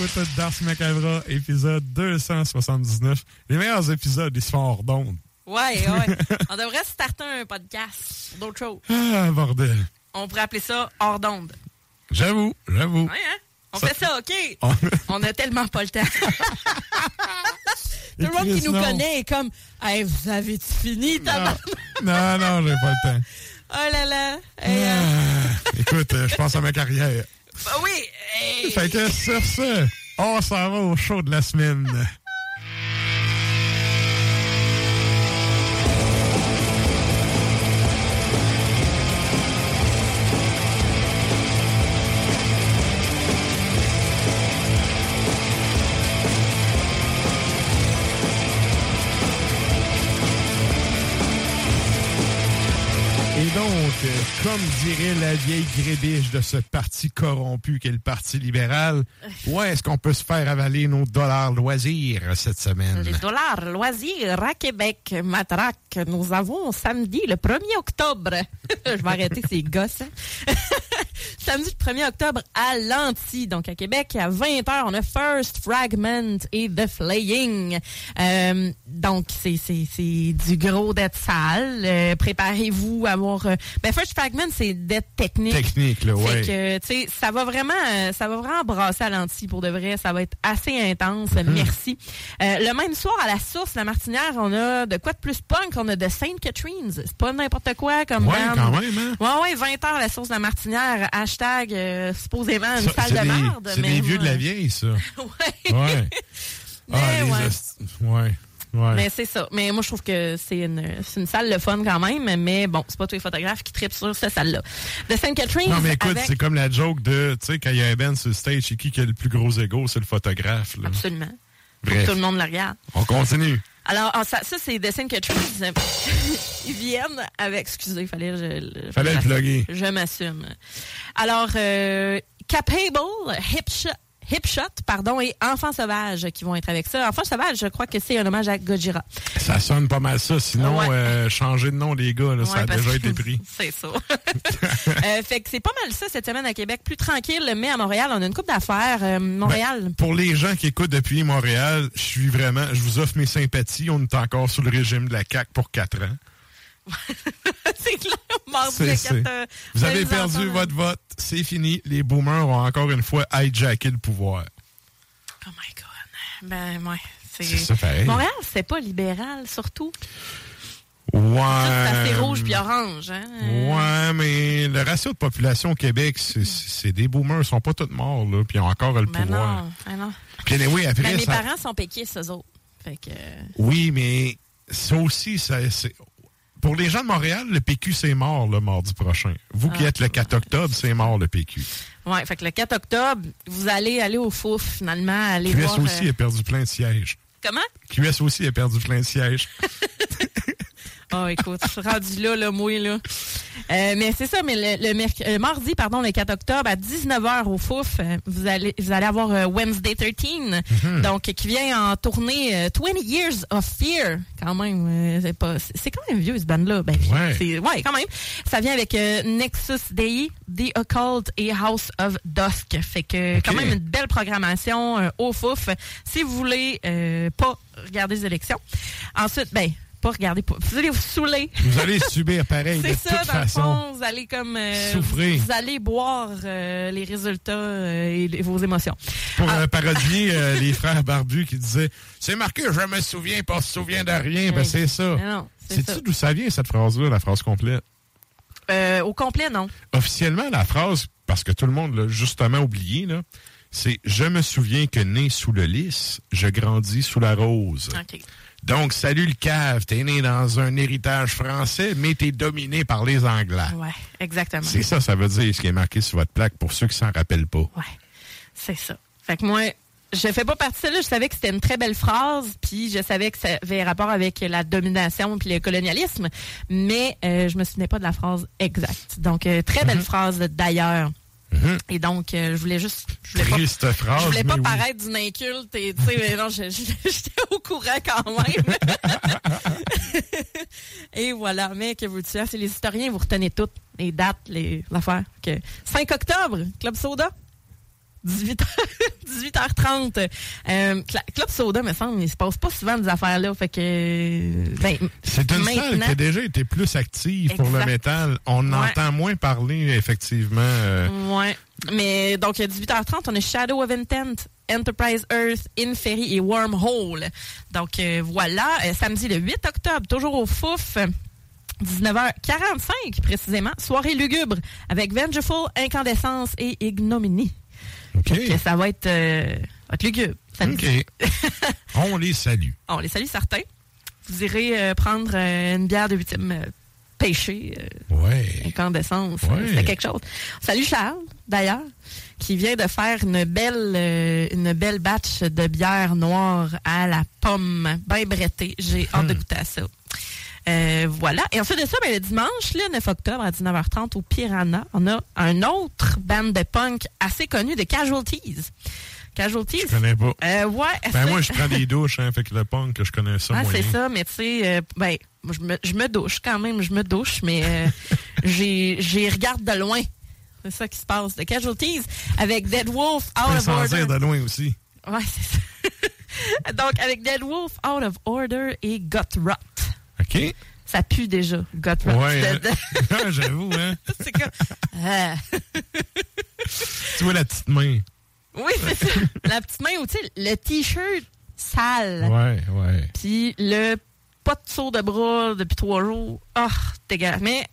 L'écoute d'Ars Macabra, épisode 279. Les meilleurs épisodes, ils se font hors d'onde. Ouais, ouais. On devrait starter un podcast pour d'autres choses. Ah, bordel. On pourrait appeler ça hors d'onde. J'avoue, j'avoue. Ouais, hein? On Ça- fait ça, OK? On- On a tellement pas le temps. Tout le monde qui nous non. connaît est comme Hey, vous avez-tu fini, Non, tabarnak? non, non, j'ai pas le temps. Oh là là. Hey, euh, Ah, écoute, euh, je pense à ma carrière. Bah oui. hey. Fait que sur ce, on s'en va au show de la semaine. Donc, comme dirait la vieille grébiche de ce parti corrompu qu'est le Parti libéral, où est-ce qu'on peut se faire avaler nos dollars loisirs cette semaine? Les dollars loisirs à Québec, Matraque. Nous avons samedi le 1er octobre. Je vais arrêter ces gosses. hein. samedi le 1er octobre à Lanty, donc à Québec, à 20h, on a First Fragment et The Flaying. Euh, donc, c'est du gros d'être sale. Euh, Préparez-vous à avoir... euh, ben, First Fragment, c'est d'être technique. Technique, là, ouais. Fait que, ça va vraiment, euh, ça va vraiment brasser à l'anti pour de vrai. Ça va être assez intense. Mhm. Merci. Le même soir, à la source, la Martinière, on a de quoi de plus punk? On de Saint Catherine's. C'est pas n'importe quoi comme Ouais, band. quand même, hein? Ouais, ouais, 20 heures, la source de la Martinière. Hashtag, euh, supposément, une Ça, salle de merde. C'est mais des vieux de la vieille, ça. Ouais. Ouais. Mais ah, les ouais. ouais. Mais c'est ça. Mais moi, je trouve que c'est une, une salle de fun quand même. Mais bon, c'est pas tous les photographes qui tripent sur cette salle-là. De Saint Catherine. Non, mais écoute, avec... c'est comme la joke de, tu sais, quand il y a un band sur le stage, c'est qui qui a le plus gros ego? C'est le photographe, là. Absolument. Bref. Tout le monde le regarde. On continue. Alors, ça, ça c'est The Catherine. Ils viennent avec. Excusez, fallait. Je, Fallait le plugger. Je m'assume. Alors, euh, Capable, Hipshot. Hipshot, pardon, et Enfant Sauvage qui vont être avec ça. Enfant Sauvage, je crois que c'est un hommage à Gojira. Ça sonne pas mal ça. Sinon, Ouais. euh, changer de nom, les gars, là, ça a déjà été pris. C'est ça. Euh, fait que c'est pas mal ça cette semaine à Québec. Plus tranquille, mais à Montréal, on a une coupe d'affaires. Euh, Montréal, Ben, pour les gens qui écoutent depuis Montréal, je suis vraiment, je vous offre mes sympathies. On est encore sous le régime de la CAQ pour quatre ans. c'est clair. Mardi, le c'est- quatre, euh, Vous avez perdu votre vote. C'est fini. Les boomers ont encore une fois hijacké le pouvoir. Oh my God. Ben, ouais. C'est. Montréal, c'est pas libéral, surtout. Ouais. C'est assez rouge puis orange, hein? Ouais, mais le ratio de population au Québec, c'est- c'est des boomers. Ils sont pas tous morts, là, puis ils ont encore le Ben pouvoir. non, ben non. Puis anyway, après, Ben, mes ça- parents sont péquistes, eux autres. Fait que... Oui, mais ça aussi, ça, c'est- pour les gens de Montréal, le PQ, c'est mort le mardi prochain. Vous qui Ah. êtes le 4 octobre, c'est mort le PQ. Ouais, fait que le 4 octobre, vous allez aller au fouf, finalement, aller QS voir... aussi euh, a perdu plein de sièges. Comment? QS aussi a perdu plein de sièges. Oh, écoute, je suis rendu là, le mouille, là. Euh, mais c'est ça, mais le, le merc- euh, mardi, pardon, le 4 octobre, à 19h au Fouf, euh, vous allez, vous allez avoir Wednesday 13, Mhm. donc qui vient en tournée euh, 20 Years of Fear, quand même. c'est pas, c'est quand même vieux, ce band-là. Ben, Ouais. c'est- ouais, quand même. Ça vient avec euh, Nexus Dei, The Occult et House of Dusk. Fait que, quand même, une belle programmation euh, au Fouf. Si vous voulez euh, pas regarder les élections. Ensuite, ben, pas regarder, pas- vous allez vous saouler. Vous allez subir pareil de C'est ça, toute dans façon. le fond, vous allez comme euh, Souffrir. Vous allez boire euh, les résultats euh, et les- vos émotions. Pour Ah. parodier les frères barbus qui disaient C'est marqué, je me souviens, pas se souvient de rien. Ben, c'est ça. Mais non, c'est ça. Sais-tu d'où ça vient, cette phrase-là, la phrase complète? Au complet, non. Officiellement, la phrase, parce que tout le monde l'a justement oublié, là, c'est Je me souviens que né sous le lys, je grandis sous la rose. OK. Donc, salut le cave, t'es né dans un héritage français, mais t'es dominé par les Anglais. Ouais, exactement. C'est ça, ça veut dire ce qui est marqué sur votre plaque pour ceux qui s'en rappellent pas. Ouais, c'est ça. Fait que moi, je fais pas partie de ça. là. Je savais que c'était une très belle phrase, puis je savais que ça avait rapport avec la domination puis le colonialisme, mais euh, je me souvenais pas de la phrase exacte. Donc, euh, très Mm-hmm. belle phrase d'ailleurs. Et donc, euh, je voulais juste... Je voulais pas Triste phrase. Je voulais pas mais oui. paraître d'une inculte et tu sais, mais non, j'étais au courant quand même. et voilà, mais que vous tuez, c'est les historiens, vous retenez toutes les dates, les affaires. Que 5 octobre, Club Soda. 18h, 18h30. Euh, Cla- Club Soda, me semble, il se passe pas souvent des affaires là. Fait que, ben, C'est une salle qui a déjà été plus active pour le métal. On Ouais. entend moins parler, effectivement. euh, Ouais. Mais donc, à 18h30, on a Shadow of Intent, Enterprise Earth, Inferi et Wormhole. Donc, euh, voilà. Euh, samedi le 8 octobre, toujours au Fouf. 19h45 précisément, soirée lugubre avec Vengeful, Incandescence et Ignominy. OK. Que ça va être, euh, va être lugubre. On les salue. On les salue certains. Vous irez euh, prendre euh, une bière de huitième pêché. Ouais. incandescence. Ouais. C'est quelque chose. Salut Charles, d'ailleurs, qui vient de faire une belle, une belle batch de bière noire à la pomme, bien brettée. J'ai hâte de goûter à ça. Euh, voilà. Et ensuite de ça, ben, le dimanche, le 9 octobre à 19h30 au Piranha, on a un autre band de punk assez connu de Casualties. Casualties. Je connais pas. Euh, ouais. Ben moi, je prends des douches, hein, fait que le punk, je connais ça Ah, c'est ça, mais tu sais, euh, ben, je me, je me douche quand même, je me douche, mais j'ai, j'ai regarde de loin. C'est ça qui se passe. The Casualties avec Dead Wolf Out Pas of Order. de loin aussi. Ouais, c'est ça. Donc, avec Dead Wolf Out of Order et Gut Rot. OK? Ça pue déjà, Gut Rot. Ouais, hein. Ah, J'avoue, hein? c'est comme... Ah. Tu vois la petite main. Oui, c'est ça. La petite main ou, tu sais, le T-shirt sale. Ouais, ouais. Puis le pas de saut de bras depuis trois jours. Ah, dégueulasse. Mais,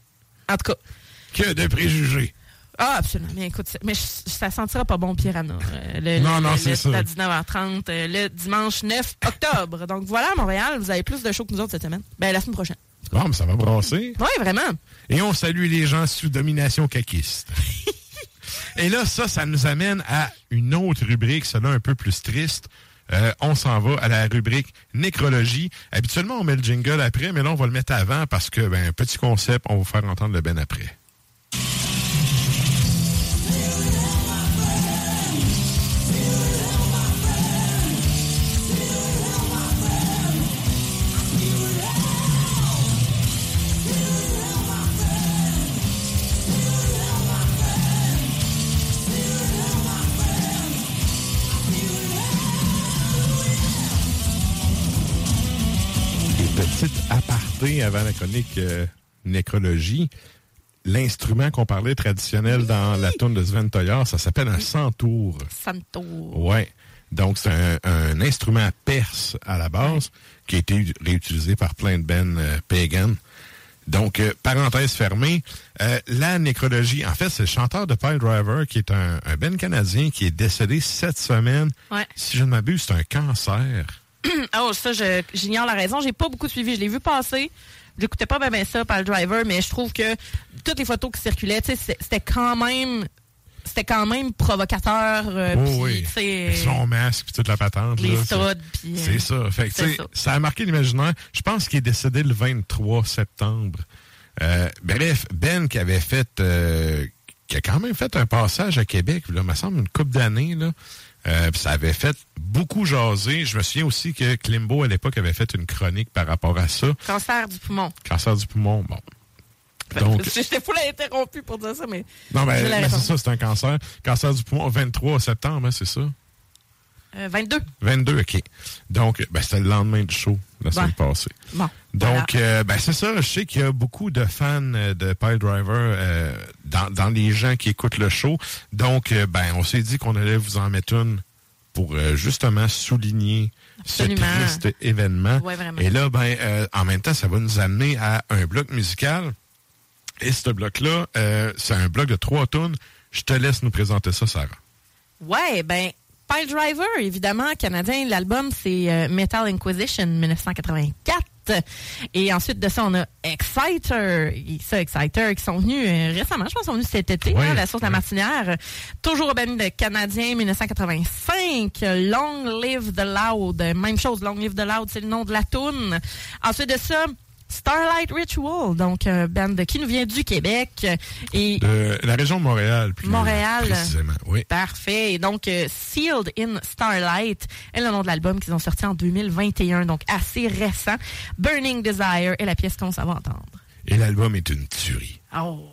en tout cas, Que de préjugés. Ah, absolument. Mais écoute, mais je- ça sentira pas bon Piranha. euh, le, Non, le- non, c'est ça. À 19h30, euh, le dimanche 9 octobre. Donc voilà, à Montréal, vous avez plus de shows que nous autres cette semaine. Ben, la semaine prochaine. Bon, mais ça va brasser. Oui, vraiment. Et on salue les gens sous domination caquiste. Et là, ça, ça nous amène à une autre rubrique, celle-là un peu plus triste. Euh, on s'en va à la rubrique nécrologie. Habituellement, on met le jingle après, mais là, on va le mettre avant parce que, ben, petit concept, on va vous faire entendre le ben après. Avant la chronique euh, nécrologie. L'instrument qu'on parlait traditionnel dans la tourne de Sven Toyar, ça s'appelle un centaure. Santo. Ouais. Donc, c'est un, un instrument perse à la base qui a été réutilisé par plein de bands euh, pagan. Donc, euh, parenthèse fermée, euh, la nécrologie, en fait, c'est le chanteur de Pile Driver qui est un, un band canadien qui est décédé cette semaine. Ouais. Si je ne m'abuse, c'est un cancer. Oh, ça, je- j'ignore la raison. J'ai pas beaucoup suivi. Je l'ai vu passer. J'écoutais pas bien ben ça par le driver, mais je trouve que toutes les photos qui circulaient, tu sais, c'est- c'était quand même. C'était quand même provocateur. euh, Oh oui. Son masque puis toute la patente. les studs, puis, euh, C'est ça. Fait que, ça. ça a marqué l'imaginaire. Je pense qu'il est décédé le 23 septembre. Euh, bref, Ben qui avait fait, euh, qui a quand même fait un passage à Québec, là, me semble une couple d'années, là. Euh, ça avait fait beaucoup jaser. Je me souviens aussi que Klimbo, à l'époque, avait fait une chronique par rapport à ça. Cancer du poumon. Cancer du poumon, bon. Donc, J'étais full interrompu pour dire ça, mais. non, ben, j'ai la mais c'est ça, c'est un cancer. Cancer du poumon, 23 septembre, hein, c'est ça? Euh, 22. 22, OK. Donc, ben, c'était le lendemain du show, la semaine passée. Bon. Donc, voilà. euh, ben, c'est ça. Je sais qu'il y a beaucoup de fans euh, de Pile Driver euh, dans, dans les gens qui écoutent le show. Donc, ben, on s'est dit qu'on allait vous en mettre une pour justement souligner Absolument. ce triste événement. Ouais. Et là, ben, en même temps, ça va nous amener à un bloc musical. Et ce bloc-là, c'est un bloc de trois tonnes. Je te laisse nous présenter ça, Sarah. Ouais, ben, Pile Driver, évidemment, canadien. L'album, c'est euh, Metal Inquisition 1984. Et ensuite de ça, on a Exciter. Et ça, Exciter, qui sont venus euh, récemment, je pense qu'ils sont venus cet été, hein, la source de la. Martinière. Toujours au band de canadien 1985. Long Live the Loud. Même chose, Long Live the Loud, c'est le nom de la toune. Ensuite de ça, Starlight Ritual, donc un band qui nous vient du Québec. Et De la région de Montréal, plus Montréal. précisément. Oui. Parfait. Donc, euh, Sealed in Starlight est le nom de l'album qu'ils ont sorti en 2021, donc assez récent. Burning Desire est la pièce qu'on s'en va entendre. Et l'album est une tuerie. Oh.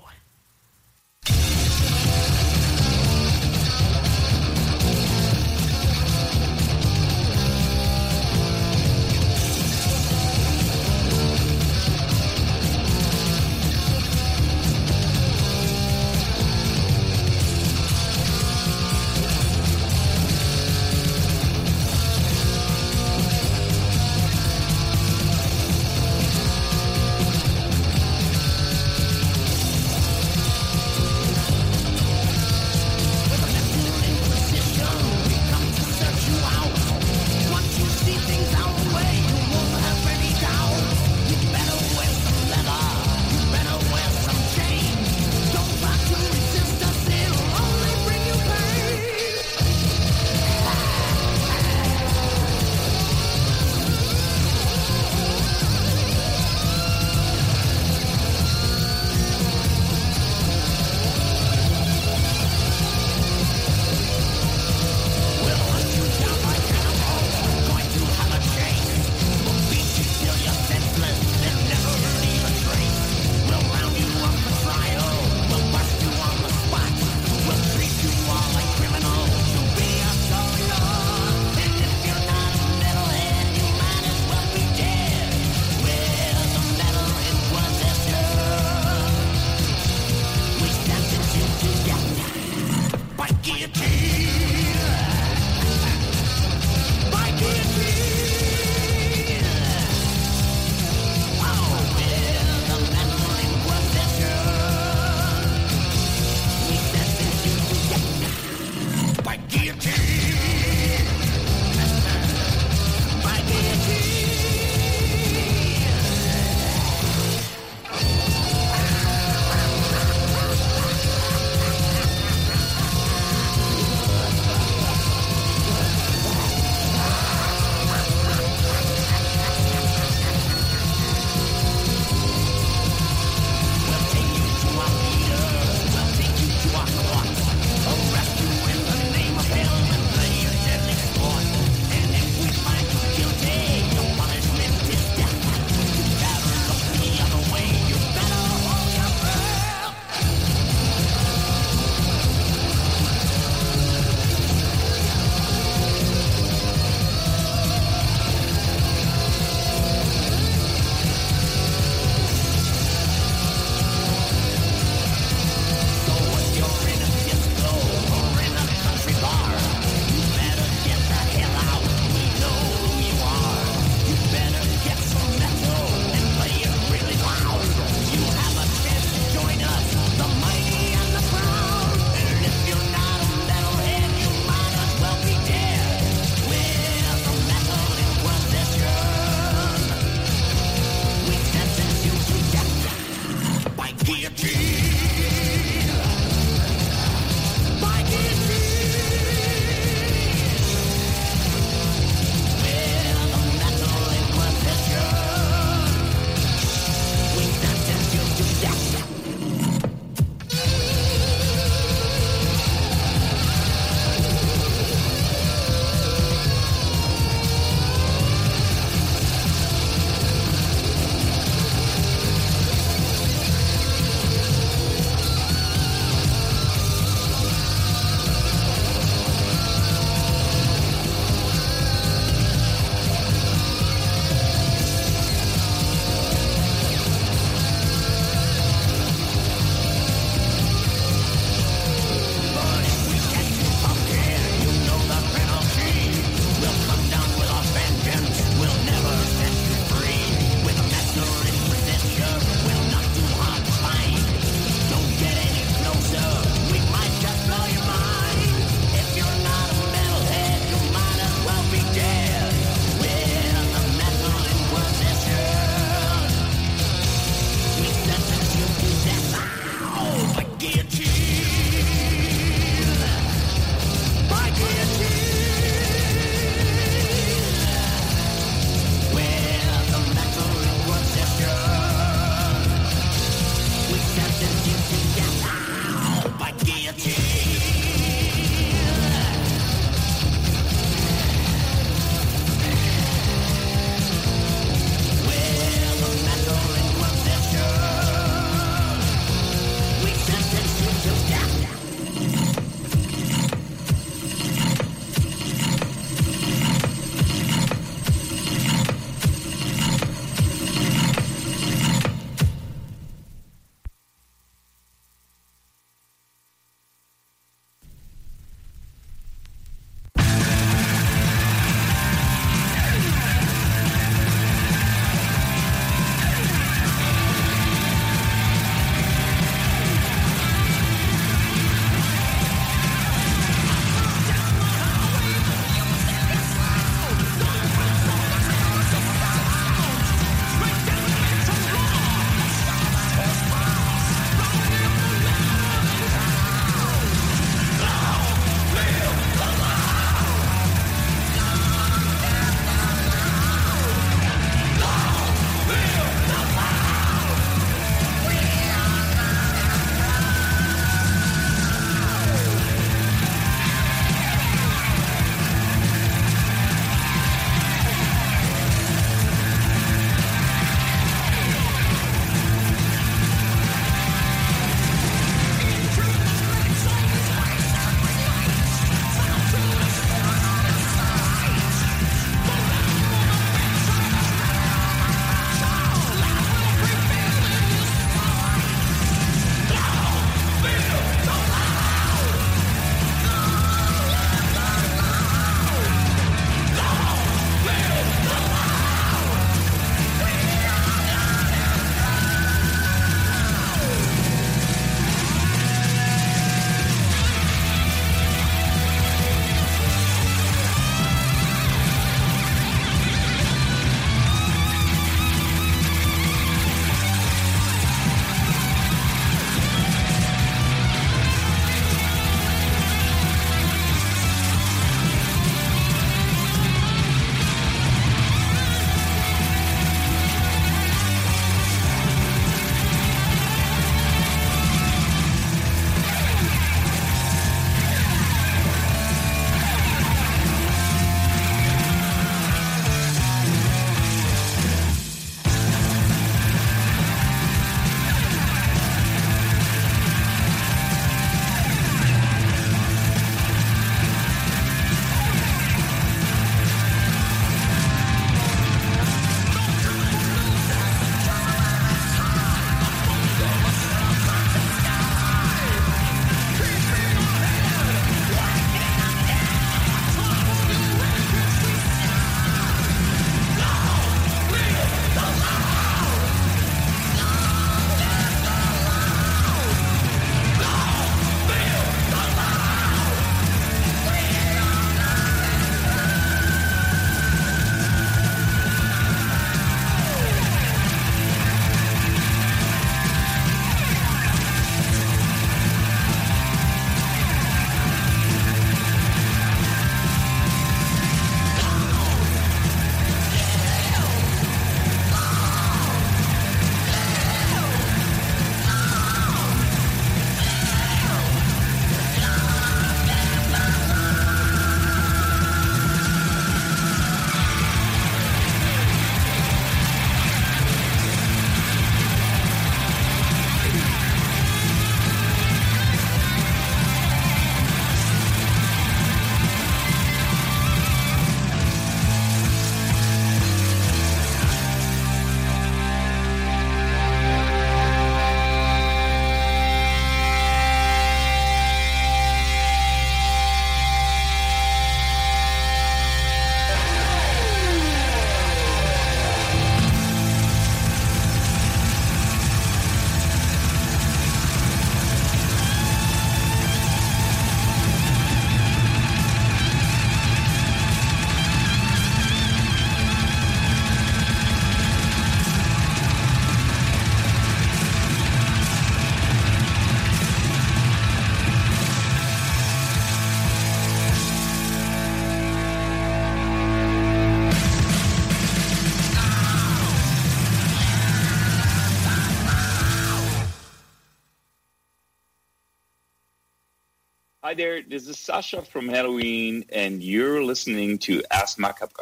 Hi there, this is Sasha from Halloween, and you're listening to Ask Macabre. Oh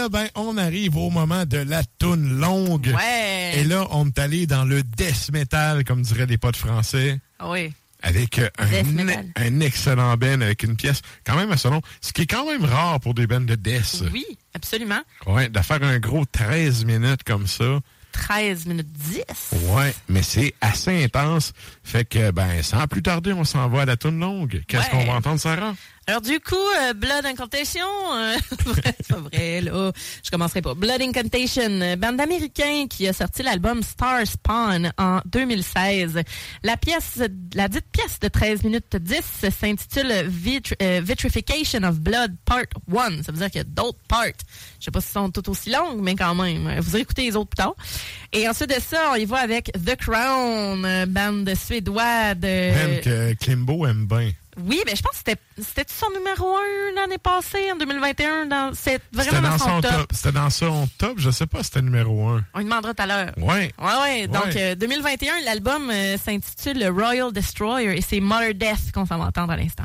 là, ben, on arrive au moment de la toune longue. Ouais. Et là, on est allé dans le death metal, comme diraient les potes français. Oui. Avec euh, Death un, excellent ben avec une pièce quand même assez longue. Ce qui est quand même rare pour des bands de death. Oui, absolument. Ouais, de faire un gros 13 minutes comme ça. 13 minutes 10. Ouais, mais c'est assez intense. Fait que, ben, sans plus tarder, on s'en va à la toune longue. Qu'est-ce Ouais. qu'on va entendre, Sarah? Alors du coup, euh, Blood Incantation, euh, c'est pas vrai là, je commencerai pas. Blood Incantation, euh, bande d'Américains qui a sorti l'album Star Spawn en 2016. La pièce, la dite pièce de 13 minutes 10 s'intitule euh, Vitrification of Blood Part 1. Ça veut dire qu'il y a d'autres parts. Je sais pas si elles sont toutes aussi longues, mais quand même. Vous irez écouter les autres plus tard. Et ensuite de ça, on y va avec The Crown, bande suédoise de... Que Klimbo aime bien. Oui, mais je pense que c'était c'était son numéro 1 l'année passée, en 2021. Dans, c'est vraiment dans son, son top. top. C'était dans son top. Je sais pas si c'était numéro un. On lui demandera tout à l'heure. Ouais. Ouais, ouais. Donc, Ouais. euh, 2021, l'album euh, s'intitule Royal Destroyer et c'est Mother Death qu'on s'en va entendre à l'instant.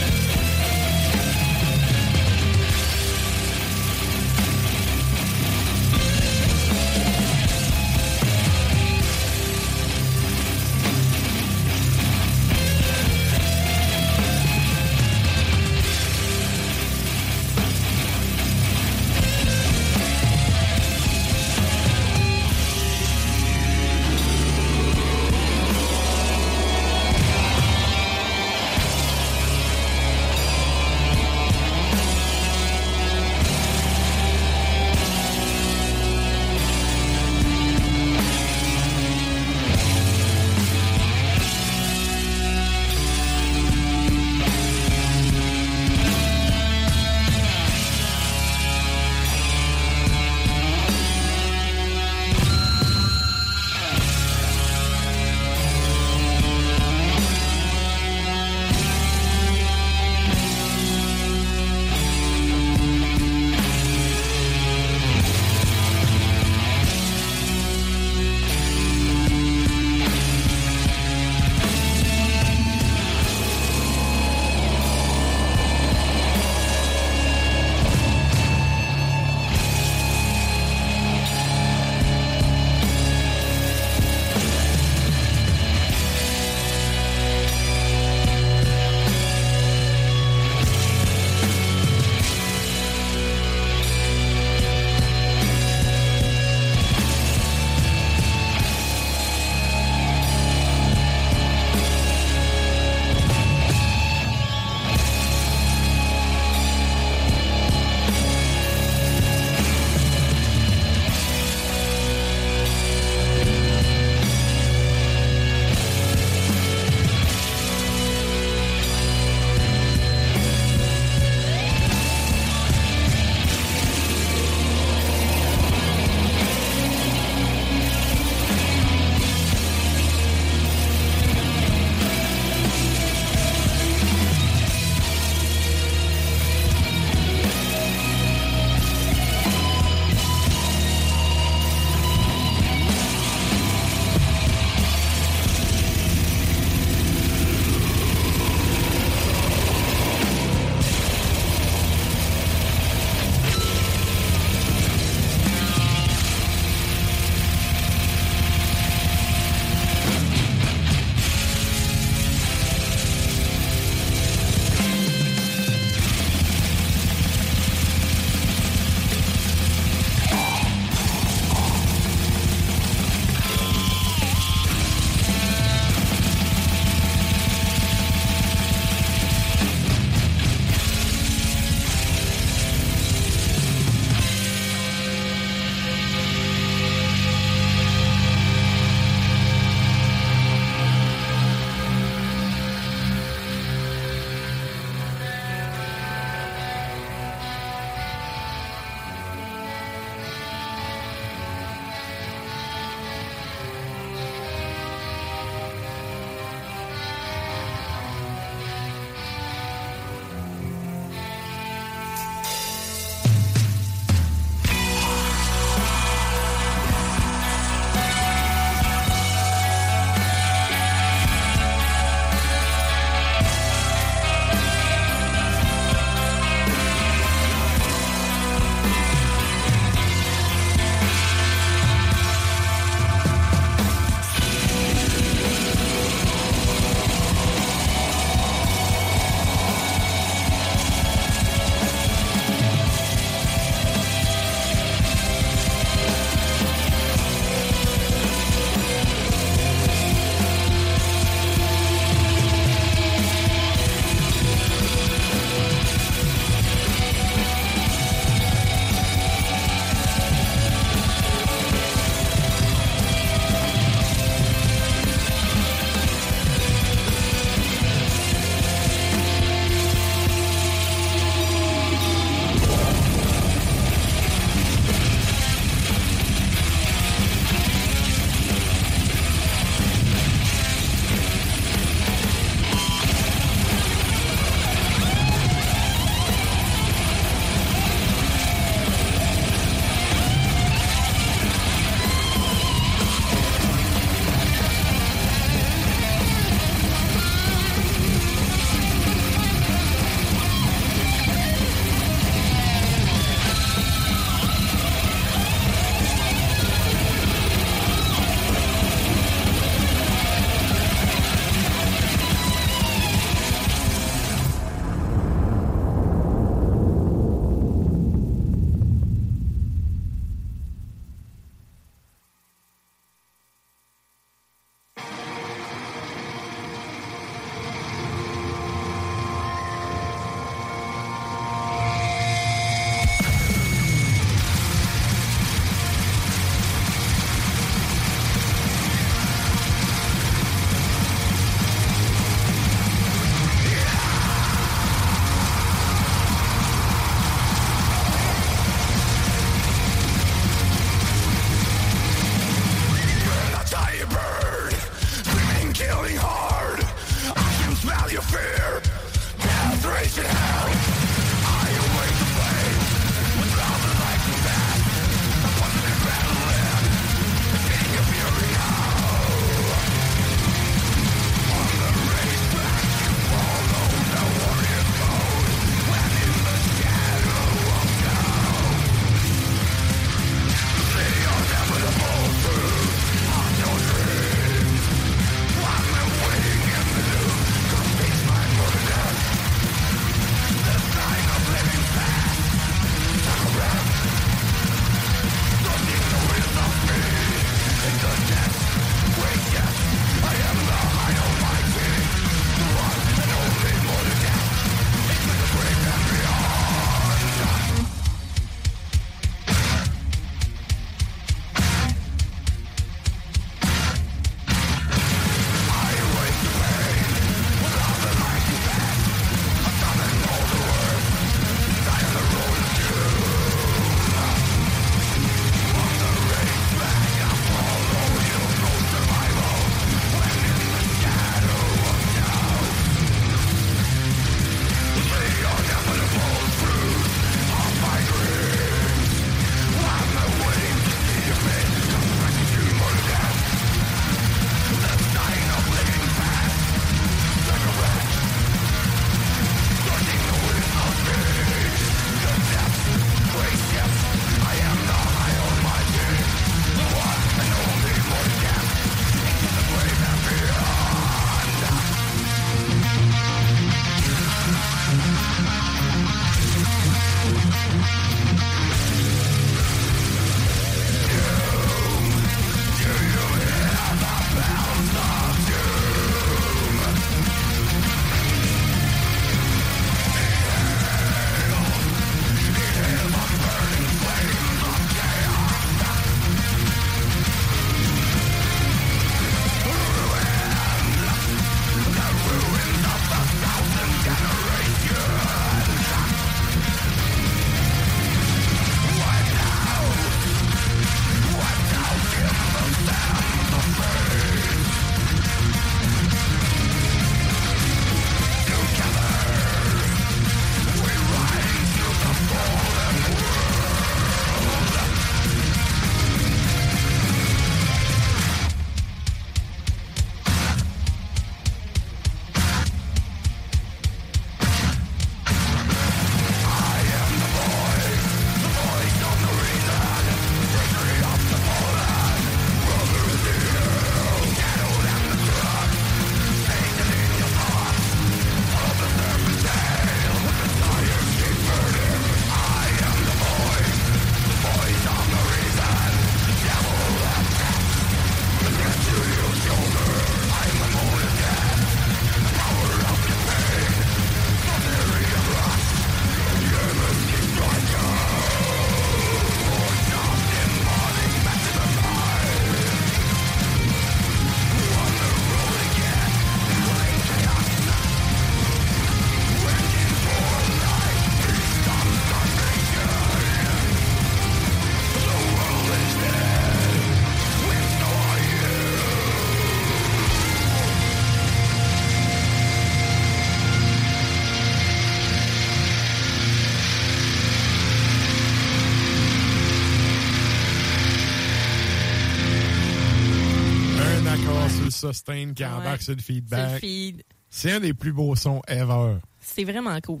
Mustaine qui Ouais. embarque sur le C'est feedback. feed. C'est un des plus beaux sons ever. C'est vraiment cool.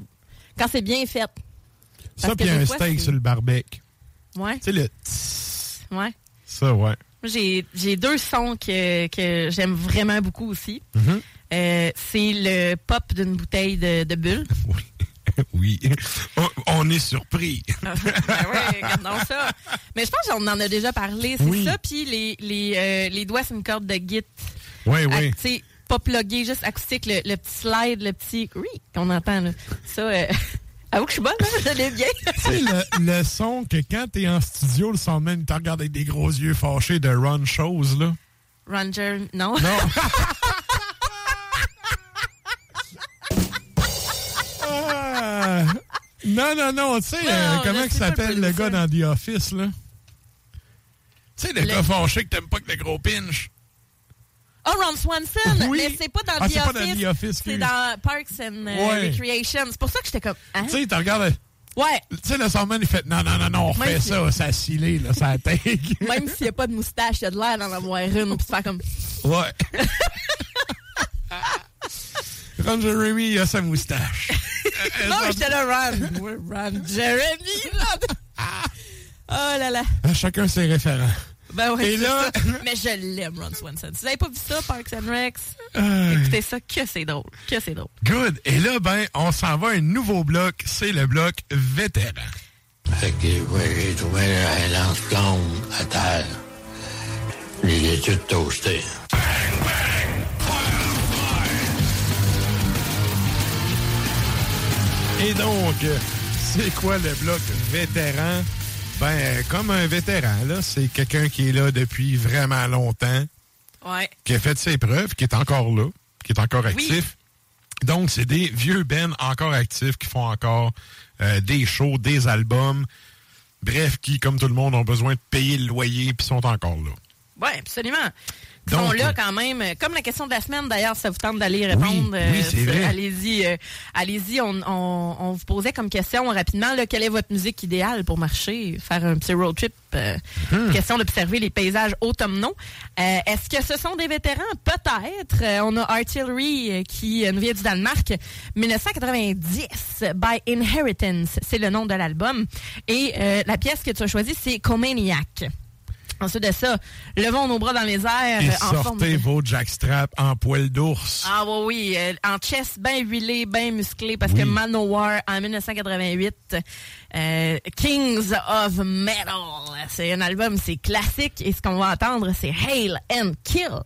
Quand c'est bien fait. Ça, puis un fois, steak c'est- sur le barbecue. Ouais. Tu sais, le Ouais. ça, ouais. Moi, J'ai deux sons que, que j'aime vraiment beaucoup aussi. Mhm. Euh, c'est le pop d'une bouteille de, de bulle. oui. On, on est surpris. ben ouais, regardons ça. Mais je pense qu'on en a déjà parlé. C'est Oui. ça, puis les, les, euh, les doigts sur une corde de git. Oui, oui. Pas plugué, juste acoustique, le, le petit slide, le petit oui qu'on entend. Là. Ça, euh, avoue que je suis bonne, hein? je l'ai bien. Tu sais, le, le son que quand t'es en studio, le soundman, il te regarde avec des gros yeux fâchés de run shows, là. Ranger, non. Non. Ah. non, non, non. Tu sais, euh, comment il s'appelle le le gars dans The Office, là? Tu sais, le, Le- gars fâché que t'aimes pas que le gros pinch. Oh, Ron Swanson! Oui. Mais c'est pas dans Ah, The c'est pas Office. dans Office, C'est dans Parks and euh, Ouais. Recreation. C'est pour ça que j'étais comme. Hein? Tu sais, il te regarde. Ouais. Tu sais, le soundman, il fait non, non, non, non, on Même fait si- ça, ça a là, ça a tag. Même s'il n'y a pas de moustache, il y a de l'air d'en avoir une. Puis tu fais comme. Ouais. Ron Jeremy, il a sa moustache. non, mais j'étais là, Ron. Ouais, Ron Jeremy. là. oh là là. À Chacun ses référents. Ben ouais, Et là- ça. Mais je l'aime, Ron Swanson. Si vous n'avez pas vu ça, Parks and Recs, Euh. écoutez ça, que c'est drôle. Que c'est drôle. Good. Et là, ben, on s'en va à un nouveau bloc. C'est le bloc vétéran. Fait que ouais, j'ai trouvé la lance blonde à terre. Je les ai toutes toastées. Et donc, c'est quoi le bloc vétéran? Ben, comme un vétéran, là, c'est quelqu'un qui est là depuis vraiment longtemps, Ouais. qui a fait ses preuves, qui est encore là, qui est encore actif. Donc, c'est des vieux Ben encore actifs qui font encore euh, des shows, des albums. Bref, qui, comme tout le monde, ont besoin de payer le loyer puis sont encore là. Oui, absolument. Donc, sont là euh, quand même. Comme la question de la semaine, d'ailleurs, ça vous tente d'aller répondre. Oui, oui, vrai. Allez-y, euh, allez-y. On, on, on vous posait comme question rapidement, là, quelle est votre musique idéale pour marcher, faire un petit road trip? euh, Hmm. Question d'observer les paysages automnaux. Euh, Est-ce que ce sont des vétérans? Peut-être. Euh, on a Artillery euh, qui euh, nous vient du Danemark. 1990, By Inheritance, c'est le nom de l'album. Et euh, la pièce que tu as choisie, c'est Comaniac. Ensuite de ça, levons nos bras dans les airs Et euh, forme sortez de... vos jackstraps en poil d'ours. Ah oui, oui, euh, en chest bien huilé, bien musclé, parce Oui. que Manowar, en 1988, euh, Kings of Metal, c'est un album, c'est classique, et ce qu'on va entendre, c'est Hail and Kill.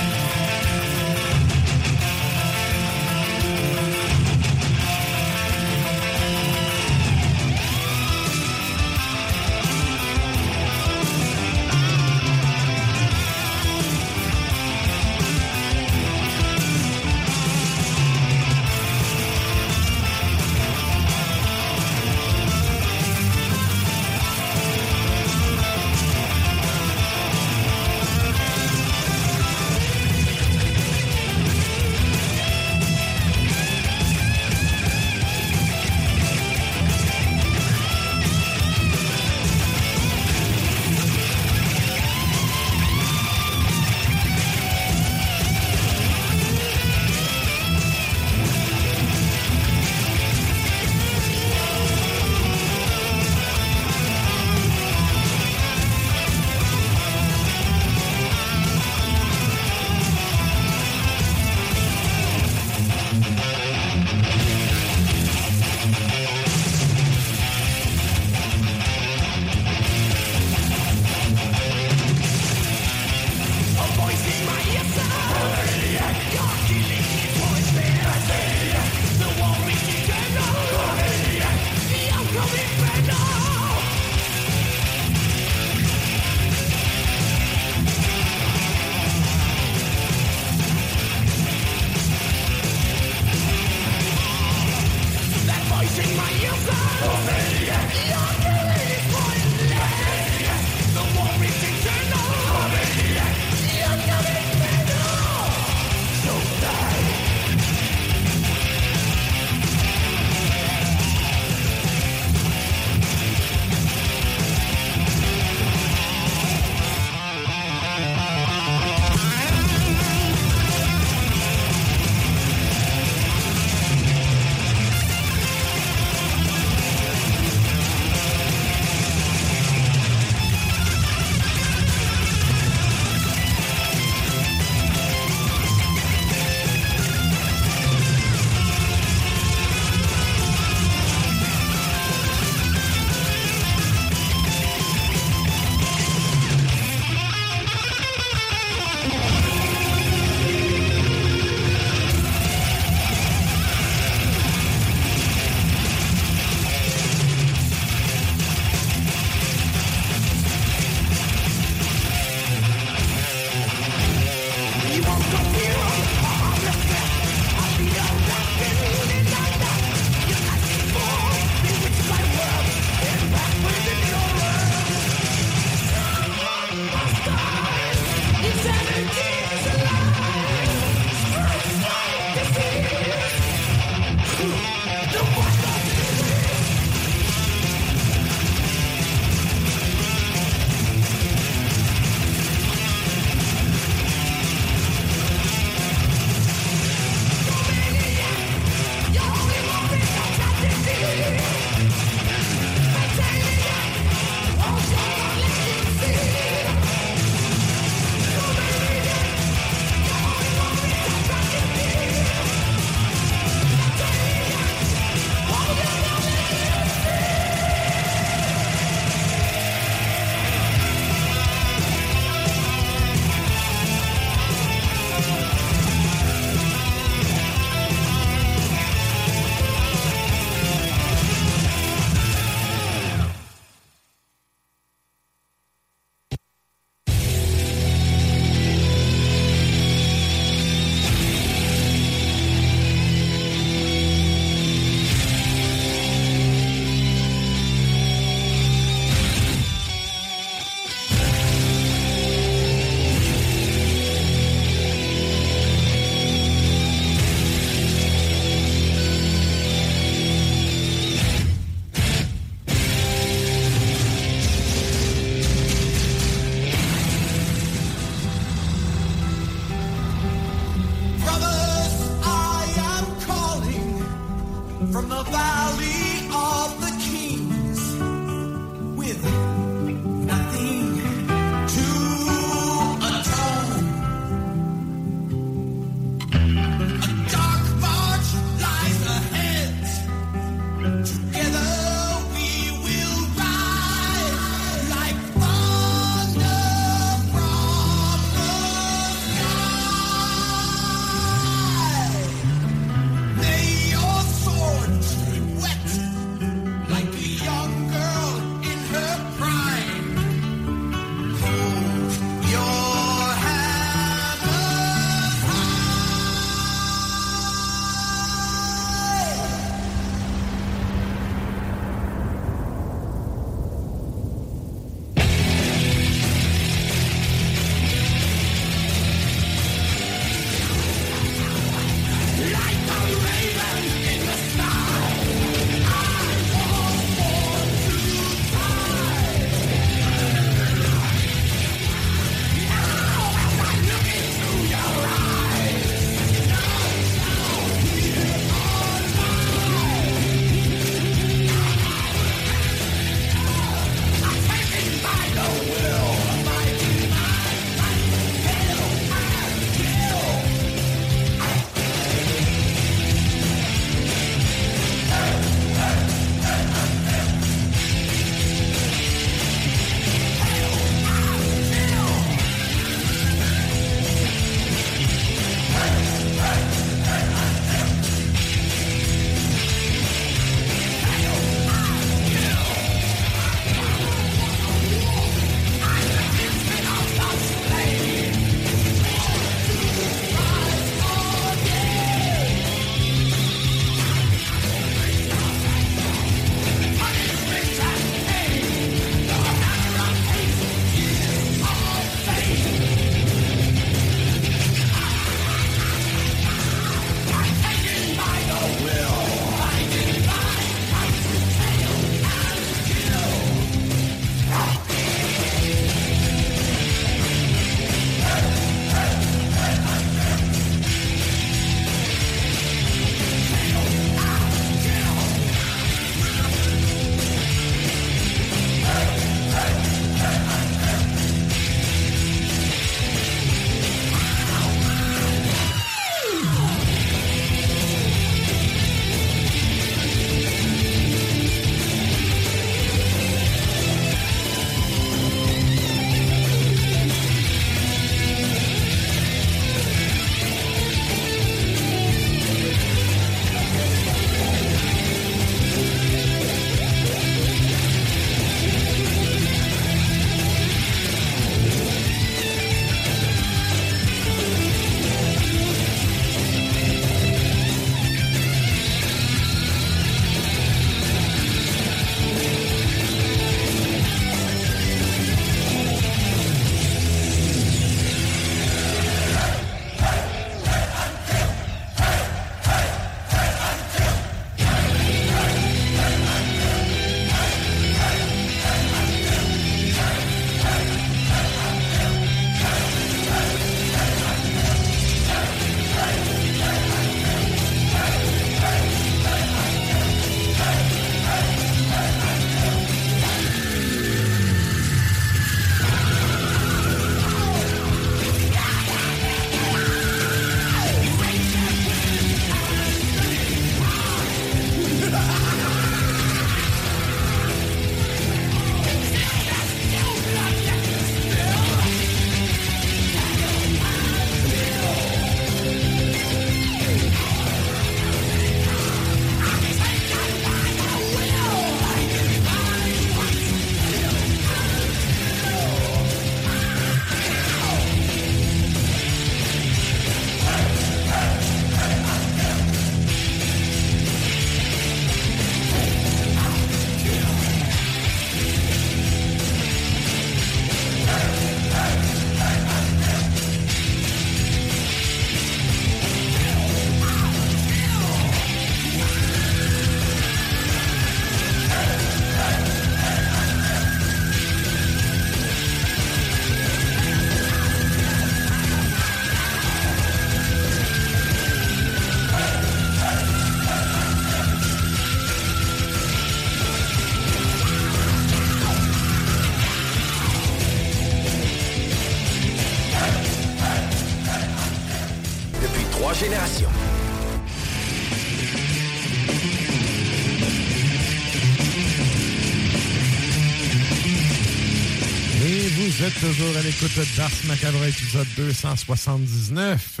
Toujours à l'écoute d'Ars Macabre, épisode 279.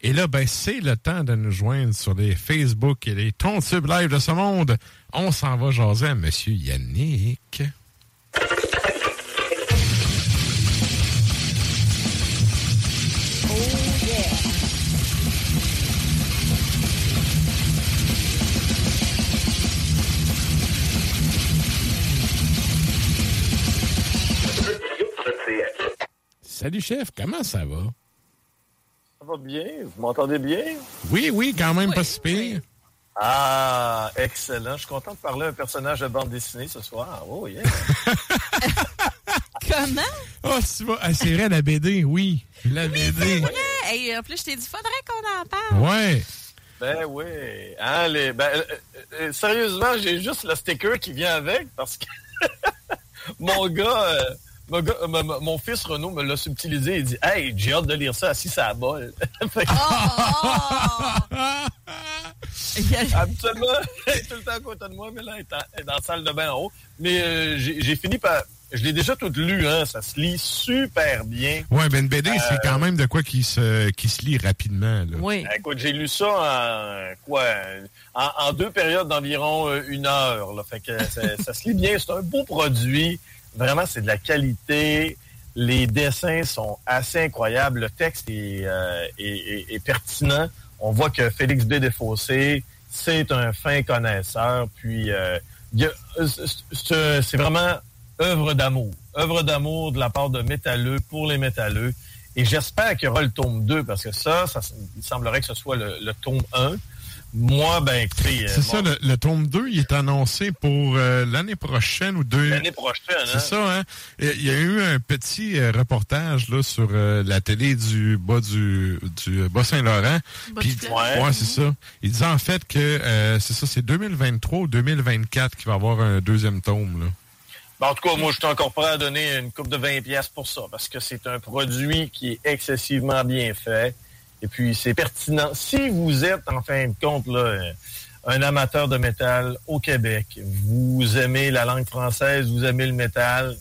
Et là, ben, c'est le temps de nous joindre sur les Facebook et les Tontubes Live de ce monde. On s'en va jaser à Monsieur Yannick. Chef, comment ça va? Ça va bien? Vous m'entendez bien? Oui, oui, quand même pas si pire. Ah, excellent. Je suis content de parler à un personnage de bande dessinée ce soir. Oh, yeah. Comment? Oh, c'est vrai, ah, c'est vrai, la BD, oui. La BD. Ouais. Hey, en plus, je t'ai dit, faudrait qu'on en parle. Ouais. Ben oui. Les, ben, euh, euh, sérieusement, j'ai juste le sticker qui vient avec parce que mon gars, euh, mon, gars- euh, mon- mon fils Renaud me l'a subtilisé. Il dit Hey, j'ai hâte de lire ça assis à la bol. Absolument. Elle est tout le temps à côté de moi, mais là, elle est, en- elle est dans la salle de bain en haut. Mais euh, j'ai fini par. Je l'ai déjà tout lu, hein. Ça se lit super bien. Ouais, ben une BD, c'est Euh, quand même de quoi qui se, qui se lit rapidement. Là. Oui. Ben, Écoute, j'ai lu ça en quoi en, en deux périodes d'environ une heure. Là. Fait que ça, ça se lit bien. C'est un beau produit. Vraiment, c'est de la qualité. Les dessins sont assez incroyables. Le texte est, euh, pertinent. On voit que Félix B. C'est un fin connaisseur. Puis, euh, c'est vraiment œuvre d'amour. Œuvre d'amour de la part de métalleux pour les métalleux. Et j'espère qu'il y aura le tome 2, parce que ça, ça il semblerait que ce soit le, le tome 1. Moi, ben, écoutez... euh, C'est ça, bon, le, le tome 2, il est annoncé pour euh, l'année prochaine ou deux. L'année prochaine, hein? C'est ça, hein? Il y a eu un petit euh, reportage là, sur euh, la télé du bas du, du Bas-Saint-Laurent. Bas Puis- fleuve. ouais, c'est ça. Il disait en fait que euh, c'est ça, c'est 2023 ou 2024 qu'il va y avoir un deuxième tome. Là. Ben, en tout cas, moi, je suis encore prêt à donner une coupe de 20 pièces pour ça, parce que c'est un produit qui est excessivement bien fait. Et puis, c'est pertinent. Si vous êtes, en fin de compte, là, un amateur de métal au Québec, vous aimez la langue française, vous aimez le métal,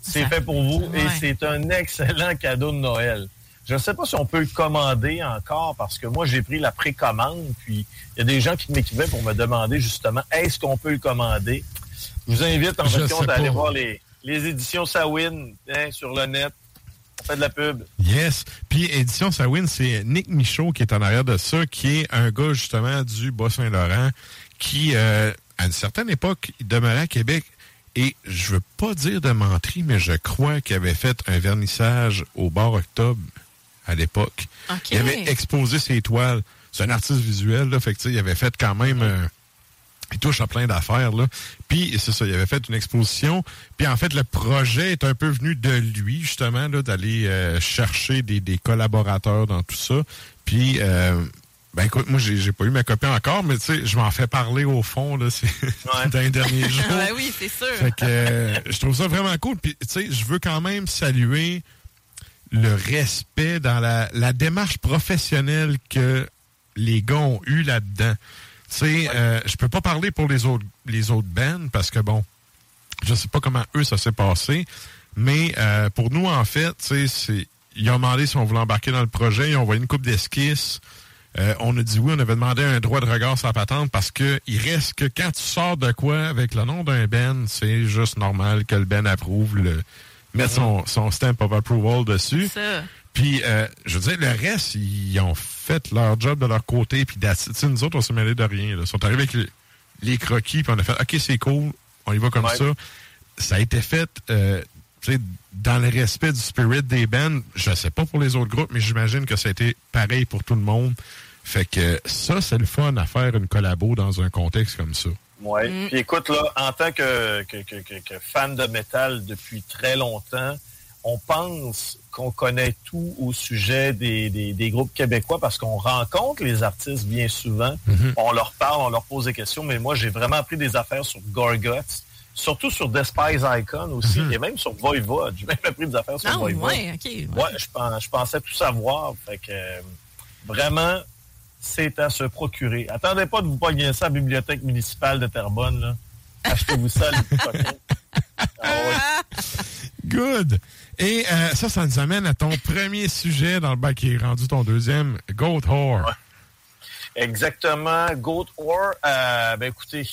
c'est fait pour vous et Ouais. c'est un excellent cadeau de Noël. Je ne sais pas si on peut le commander encore parce que moi, j'ai pris la précommande, puis il y a des gens qui m'écrivaient pour me demander justement, est-ce qu'on peut le commander? Je vous invite en Je fait compte à aller voir les, les éditions Sawin hein, sur le net. On fait de la pub. Yes. Puis Édition Sawin, c'est Nick Michaud qui est en arrière de ça, qui est un gars justement du Bas-Saint-Laurent qui, euh, à une certaine époque, il demeurait à Québec. Et je veux pas dire de menterie, mais je crois qu'il avait fait un vernissage au bar octobre à l'époque. OK. Il avait exposé ses toiles. C'est un artiste visuel, là. Fait que, il avait fait quand même. euh, il touche à plein d'affaires, là. Puis, c'est ça, il avait fait une exposition. Puis, en fait, le projet est un peu venu de lui, justement, là, d'aller euh, chercher des, des collaborateurs dans tout ça. Puis, euh, ben écoute, moi, j'ai j'ai pas eu ma copie encore, mais tu sais, je m'en fais parler au fond, là, c'est dans les derniers jours. Ben oui, c'est sûr. Fait que euh, je trouve ça vraiment cool. Puis, tu sais, je veux quand même saluer le respect dans la, la démarche professionnelle que les gars ont eu là-dedans. Tu sais, euh, je peux pas parler pour les autres les autres bands parce que bon, je sais pas comment eux ça s'est passé, mais euh, pour nous en fait, tu sais, c'est ils ont demandé si on voulait embarquer dans le projet, ils ont envoyé une coupe d'esquisses. Euh, on a dit oui, on avait demandé un droit de regard sur la patente parce que il reste que quand tu sors de quoi avec le nom d'un Ben, c'est juste normal que le Ben approuve le mettre son, son stamp of approval dessus. Ça. Puis, euh, je veux dire, le reste, ils ont fait leur job de leur côté. Puis, nous autres, on s'est mêlés de rien. Là. Ils sont arrivés avec les, les croquis, puis on a fait, OK, c'est cool, on y va comme Ouais. ça. Ça a été fait, euh, tu sais, dans le respect du spirit des bands. Je sais pas pour les autres groupes, mais j'imagine que ça a été pareil pour tout le monde. Fait que ça, c'est le fun à faire une collabo dans un contexte comme ça. Ouais. Mm. Puis écoute, là, en tant que, que, que, que- que fan de métal depuis très longtemps, on pense qu'on connaît tout au sujet des, des, des groupes québécois parce qu'on rencontre les artistes bien souvent. Mhm. On leur parle, on leur pose des questions, mais moi, j'ai vraiment appris des affaires sur Gorguts, surtout sur Despise Icon aussi, et même sur Voivod. J'ai même appris des affaires sur Non, Voivod. ouais, OK. ouais. Ouais, je, pen- je pensais tout savoir. Fait que euh, vraiment, c'est à se procurer. Attendez pas de vous pogner ça à la bibliothèque municipale de Terrebonne. Là. Achetez-vous ça, les. Ah ouais. Good. Et euh, ça, ça nous amène à ton premier sujet dans le bac qui est rendu ton deuxième, Goat Whore. Exactement. Goat Whore, euh, ben écoutez,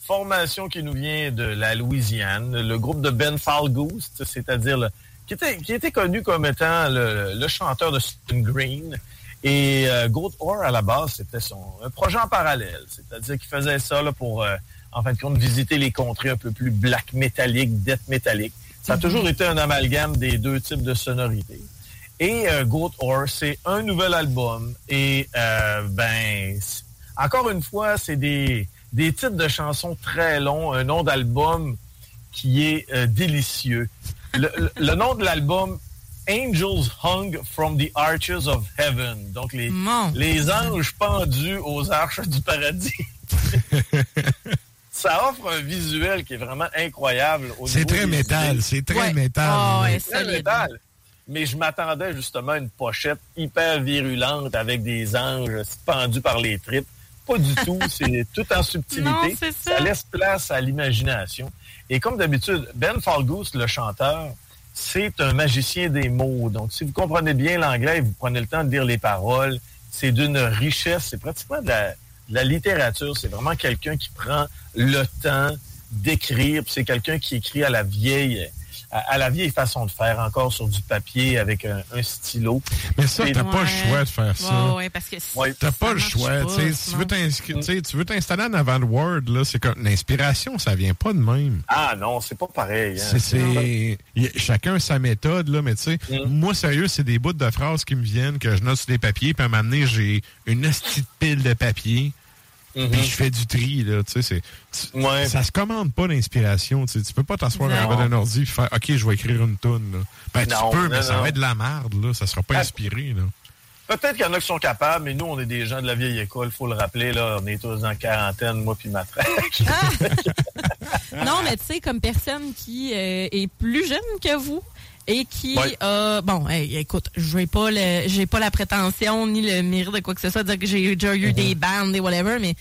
formation qui nous vient de la Louisiane, le groupe de Ben Falgoose, c'est-à-dire qui était, qui était connu comme étant le, chanteur de Stephen Green. Et euh, Goat Whore, à la base, c'était son un projet en parallèle. C'est-à-dire qu'il faisait ça là, pour, en fin de compte, visiter les contrées un peu plus black métallique, death métallique. Ça a toujours été un amalgame des deux types de sonorités. Et euh, Goat Whore, c'est un nouvel album. Et euh, ben, encore une fois, c'est des, des titres de chansons très longs, un nom d'album qui est euh, délicieux. Le, le- le nom de l'album, Angels Hung from the Arches of Heaven. Donc, les, les anges pendus aux arches du paradis. Ça offre un visuel qui est vraiment incroyable. au C'est très métal, idées. c'est très Ouais. métal, Ah ouais. ouais, très métal. Mais je m'attendais justement à une pochette hyper virulente avec des anges pendus par les tripes. Pas du tout, c'est tout en subtilité. Non, c'est ça. laisse place à l'imagination. Et comme d'habitude, Ben Falgoose, le chanteur, c'est un magicien des mots. Donc, si vous comprenez bien l'anglais et vous prenez le temps de lire les paroles, c'est d'une richesse, c'est pratiquement de la, de la littérature. C'est vraiment quelqu'un qui prend le temps d'écrire. C'est quelqu'un qui écrit à la vieille à, à la vieille façon de faire, encore sur du papier avec un, un stylo. Mais ça, C'est- t'as pas le choix de faire ça. Ouais, ouais, parce que si- T'as pas le choix. pas, tu si veux t'installer en avant de Word, là, c'est comme l'inspiration, ça vient pas de même. Ah non, c'est pas pareil. hein. C'est, chacun sa méthode, là, mais tu sais, Mm. moi, sérieux, c'est des bouts de phrases qui me viennent, que je note sur des papiers, puis à un moment donné, j'ai une petite pile de papier, Puis je fais du tri, là, tu sais, c'est, ça se commande pas l'inspiration, tu sais, tu peux pas t'asseoir Non. avant d'un ordi et faire, OK, je vais écrire une toune, là. Ben, Non, tu peux, mais non, ça va être de la merde, là, ça sera pas Ah. inspiré, là. Peut-être qu'il y en a qui sont capables, mais nous, on est des gens de la vieille école, faut le rappeler, là. On est tous en quarantaine, moi puis ma traque. Non, mais tu sais, comme personne qui euh, est plus jeune que vous et qui Ouais. a bon hey, écoute je vais pas le j'ai pas la prétention ni le mérite de quoi que ce soit de dire que j'ai déjà eu des bandes et whatever mais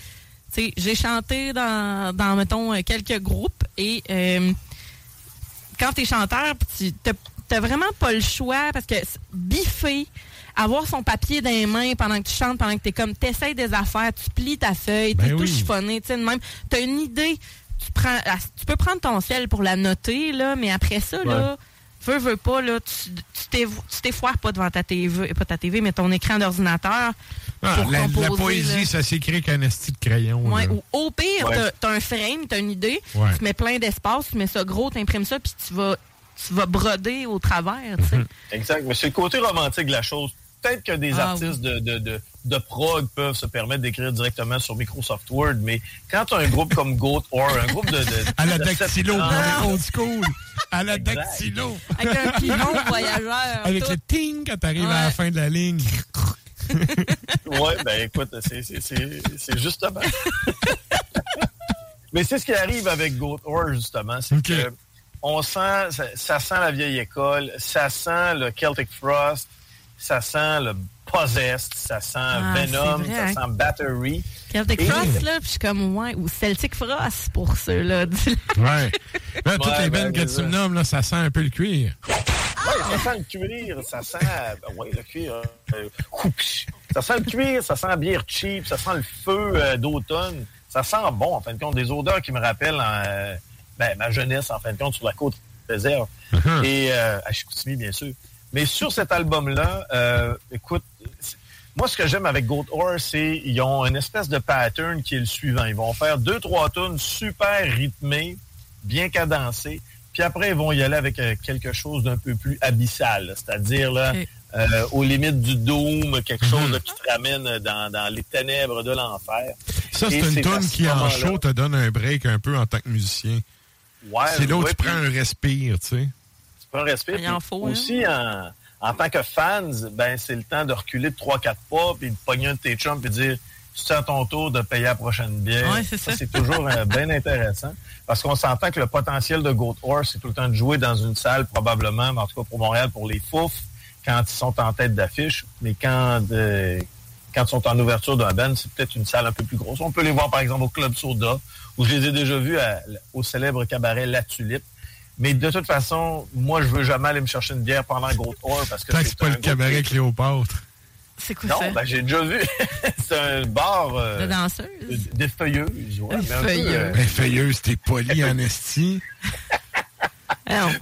tu sais j'ai chanté dans dans mettons euh, quelques groupes et euh, quand t'es chanteur tu t'as- vraiment pas le choix parce que biffer avoir son papier dans les mains pendant que tu chantes pendant que t'es comme t'essayes des affaires tu plies ta feuille t'es Ben tout oui. chiffonné tu sais même t'as une idée tu prends tu peux prendre ton ciel pour la noter là mais après ça là veux veux pas là tu t'effoires pas devant ta TV pas ta TV mais ton écran d'ordinateur Ah, pour la, poésie, là. ça s'écrit qu'un esti de crayon. Ouais, ou au pire, Ouais. t'as- t'as un frame, t'as une idée, Ouais. tu mets plein d'espace, tu mets ça gros, t'imprimes ça, puis tu vas, tu vas broder au travers, tu sais. Exact. Mais c'est le côté romantique de la chose. Peut-être que des Ah artistes de, de, de, de prog peuvent se permettre d'écrire directement sur Microsoft Word, mais quand tu as un groupe comme Goat or un groupe de. de À la dactylo, est old school. À la dactylo. Avec un pilon voyageur. Avec tout. le ting quand t'arrives à la fin de la ligne. Ouais, ben écoute, c'est- c'est- c'est c'est justement. Mais c'est ce qui arrive avec Goat Or, justement. C'est que on sent, ça, ça sent la vieille école, ça sent le Celtic Frost, ça sent le Possessed, ça sent Ah, Venom, vrai, ça hein. sent Battery. Celtic Et- Frost, là, puis je suis comme, ouais, ou Celtic Frost pour ceux-là. Ouais. Là, toutes Ouais, les ben, bennes que tu ça. me nommes, là, ça sent un peu le cuir. Ouais, ça sent le cuir, ça sent. ben ouais, le cuir. euh, ça sent le cuir, ça sent la bière cheap, ça sent le feu euh, d'automne. Ça sent bon, en fin de compte, des odeurs qui me rappellent euh, ben, ma jeunesse, en fin de compte, sur la côte réserve. Et euh, à Chicoutimi, bien sûr. Mais sur cet album-là, euh, écoute, moi, ce que j'aime avec Goat Or, c'est ils ont une espèce de pattern qui est le suivant. Ils vont faire deux, trois tunes super rythmées, bien cadencées. Puis après, ils vont y aller avec euh, quelque chose d'un peu plus abyssal, c'est-à-dire là, euh, aux limites du doom, quelque chose là, qui te ramène dans, dans les ténèbres de l'enfer. Ça, c'est une ce qui, en show, te donne un break un peu en tant que musicien. Ouais, c'est là où ouais, tu puis- prends un respire, tu sais. Prends un. Il en hein. aussi, en, en tant que fans, ben, c'est le temps de reculer de 3-4 pas, puis de pogner un de tes chums, puis de dire c'est à ton tour de payer la prochaine bière. Ouais, c'est ça. c'est toujours euh, bien intéressant. Parce qu'on s'entend que le potentiel de Goat Horse, c'est tout le temps de jouer dans une salle, probablement, mais en tout cas pour Montréal, pour les fouf, quand ils sont en tête d'affiche. Mais quand, euh, quand ils sont en ouverture d'un band, c'est peut-être une salle un peu plus grosse. On peut les voir, par exemple, au Club Soda, où je les ai déjà vus à- au célèbre cabaret La Tulipe. Mais de toute façon, moi, je veux jamais aller me chercher une bière pendant Gold Tour parce que c'est c'est pas le cabaret Cléopâtre. C'est quoi Non, ça? ben, j'ai déjà vu. c'est un bar. euh, De danseuse? Des feuilleuses, ouais. Des mais un peu, feuilleuses. euh, Ben, feuilleuse, t'es poli en esti.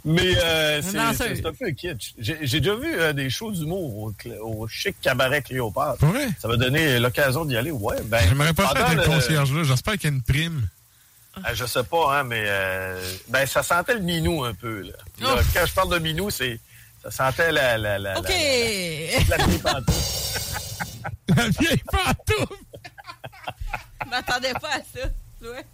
Mais euh, c'est un peu kitsch. J'ai j'ai déjà vu euh, des shows d'humour au, chic cabaret Cléopâtre. Ouais. Ça m'a donné l'occasion d'y aller. Ouais, ben, J'aimerais pas faire le le- concierge-là. J'espère qu'il y a une prime. Ah, je sais pas, hein, mais euh, ben, ça sentait le minou un peu. Là. Là, Ouf. quand je parle de minou, c'est ça sentait la, la, la, OK! la, la vieille pantoufle. La vieille pantoufle! Je m'attendais pas à ça. Ouais.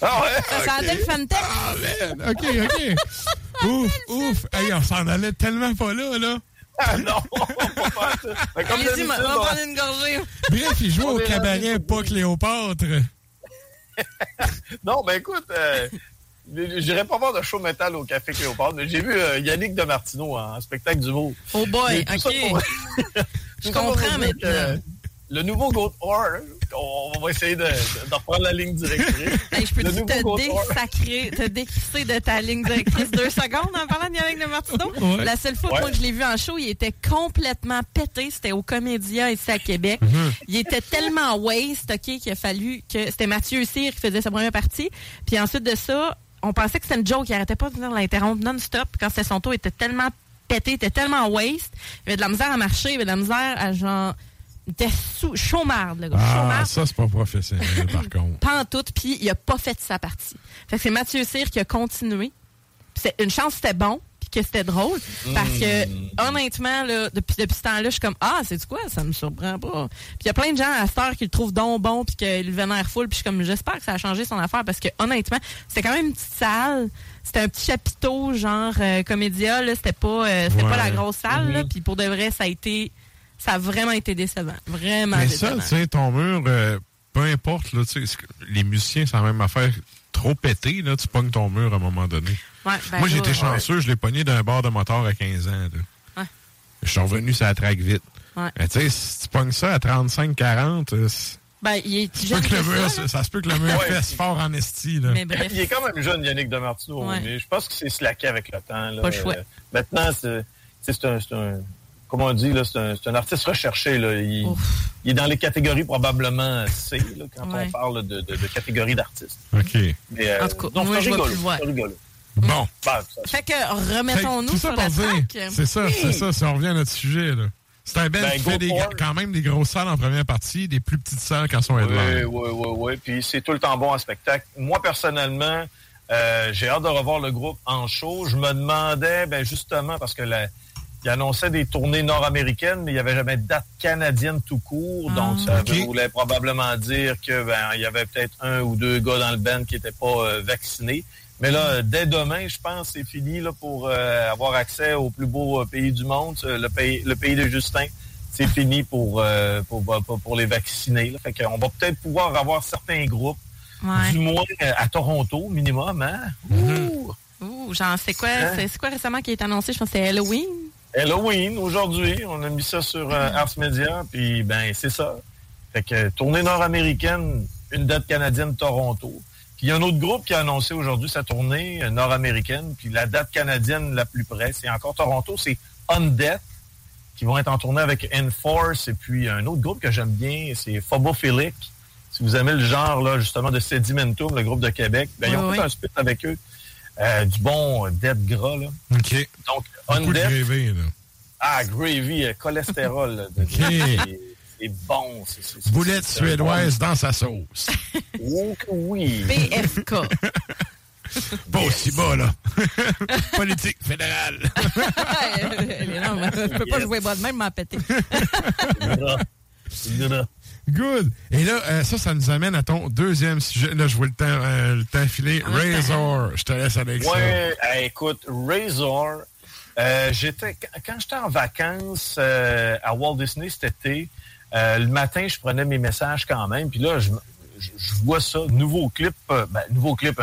Ah ouais? Ça ok. sentait le Fantech. Ah, man! OK, OK. ouf, ouf. Hey, on s'en allait tellement pas là, là. Ah non, pas faire ça. Ben, comme Allez-y, d'habitude, on va prendre une gorgée. Bref, il joue au cabaret, pas Cléopâtre. Non, ben écoute, euh, j'irai pas voir de show métal au Café Cléopâtre, mais j'ai vu euh, Yannick de Martineau en spectacle d'humour. Oh boy, OK. pour- Je comprends dire que, maintenant. le nouveau Goat Or, on va essayer de, de, de reprendre la ligne directrice. Hey, je peux te désacrer, te décrisser de ta ligne directrice deux secondes en parlant de Yannick de Martineau? Ouais. La seule fois que Ouais. moi, je l'ai vu en show, il était complètement pété. C'était au Comédia ici à Québec. Mhm. Il était tellement waste, OK, qu'il a fallu que... C'était Mathieu Cyr qui faisait sa première partie. Puis ensuite de ça, on pensait que c'était une joke. Il arrêtait pas de venir l'interrompre non-stop. Quand c'était son tour, il était tellement pété, il était tellement waste. Il avait de la misère à marcher, il avait de la misère à genre... Était sous... chaumarde, le gars. Ah, ça, c'est pas professionnel, par contre. Pas en tout, puis il a pas fait sa partie. Fait que c'est Mathieu Cyr qui a continué. C'est une chance c'était bon, puis que c'était drôle. Parce que, honnêtement, là, depuis, depuis ce temps-là, je suis comme, ah, c'est quoi? Ça me surprend pas. Puis il y a plein de gens à cette heure qui le trouvent donc bon, puis que le vénère full, puis je suis comme, j'espère que ça a changé son affaire, parce que, honnêtement, c'était quand même une petite salle. C'était un petit chapiteau, genre euh, comédia, là. C'était pas, euh, c'était Ouais. pas la grosse salle, là. Mhm. Puis pour de vrai, ça a été, ça a vraiment été décevant. Vraiment Mais ça, décevant. tu sais, ton mur, euh, peu importe, là, les musiciens, c'est la même affaire. Trop pété, là, tu pognes ton mur à un moment donné. Ouais, ben Moi, j'étais ouais. chanceux, je l'ai pogné d'un bar de moteur à 15 ans. Là. Ouais. Je suis revenu sur la traque vite. Ouais. Mais tu sais, si tu pognes ça à 35-40, euh, Ben, il est ça, se jeune peut que le que mur, ça, ça, là. ça se peut que le mur Ouais. fesse fort en esti. Là. Mais bref. Il est quand même jeune, Yannick de Martineau, Ouais. mais je pense que c'est slacké avec le temps. Là. Pas le choix. Euh, maintenant, c'est c'est- c'est un, c'est un- Comment on dit, là, c'est un, un artiste recherché. Là. Il, il est dans les catégories probablement C, là, quand Ouais. on parle de, de, de catégories d'artistes. OK. Mais, euh, En tout cas, donc, moi, je vais rigolo, plus c'est rigolo. Bon. Ça- Fait que remettons-nous sur la c'est ça, c'est ça, si on revient à notre sujet. là. C'est un bel Ben, qui fait des, quand même des grosses salles en première partie, des plus petites salles quand sont Oui, headline. oui, oui, oui. Puis c'est tout le temps bon en spectacle. Moi, personnellement, euh, j'ai hâte de revoir le groupe en show. Je me demandais, ben justement, parce que la, il annonçait des tournées nord-américaines, mais il n'y avait jamais de date canadienne tout court. Donc, ça voulait probablement dire que ben, il y avait peut-être un ou deux gars dans le band qui n'étaient pas euh, vaccinés. Mais là, dès demain, je pense, c'est fini là, pour euh, avoir accès au plus beau euh, pays du monde, le pays, le pays de Justin. C'est fini pour, pour, pour, pour les vacciner. Là. Fait qu'on va peut-être pouvoir avoir certains groupes, Ouais. du moins à Toronto, minimum. Hein? Ouh. Ouh, genre, c'est quoi, Hein? c'est c'est quoi récemment qui est annoncé? Je pense que c'est Halloween. Halloween, aujourd'hui, on a mis ça sur euh, Ars Media, puis ben c'est ça. Fait que tournée nord-américaine, une date canadienne Toronto. Puis il y a un autre groupe qui a annoncé aujourd'hui sa tournée euh, nord-américaine, puis la date canadienne la plus près, c'est encore Toronto, c'est Undead, qui vont être en tournée avec Enforce, et puis un autre groupe que j'aime bien, c'est Phobophilic. Si vous aimez le genre, là, justement, de Sedimentum, le groupe de Québec, ben, ils ont Oui, fait oui. un split avec eux. Euh, du bon dead gras, là. OK. Donc, de Undead, gravy, là. ah, gravy, euh, cholestérol. là, de- OK. c'est- C'est bon. Boulette suédoise dans sa sauce. Oh que oui. PFK. Pas aussi bas, là. Politique fédérale. Elle est là, mais Je peux pas jouer bas de même, m'en péter. Good. Et là, euh, ça, ça nous amène à ton deuxième sujet. Là, je vois le temps, euh, le temps filer. Razor. Je te laisse avec ça. Ouais, écoute, Razor, euh, j'étais quand j'étais en vacances à Walt Disney cet été, le matin, je prenais mes messages quand même. Puis là, je, je, je vois ça, nouveau clip, ben, nouveau clip,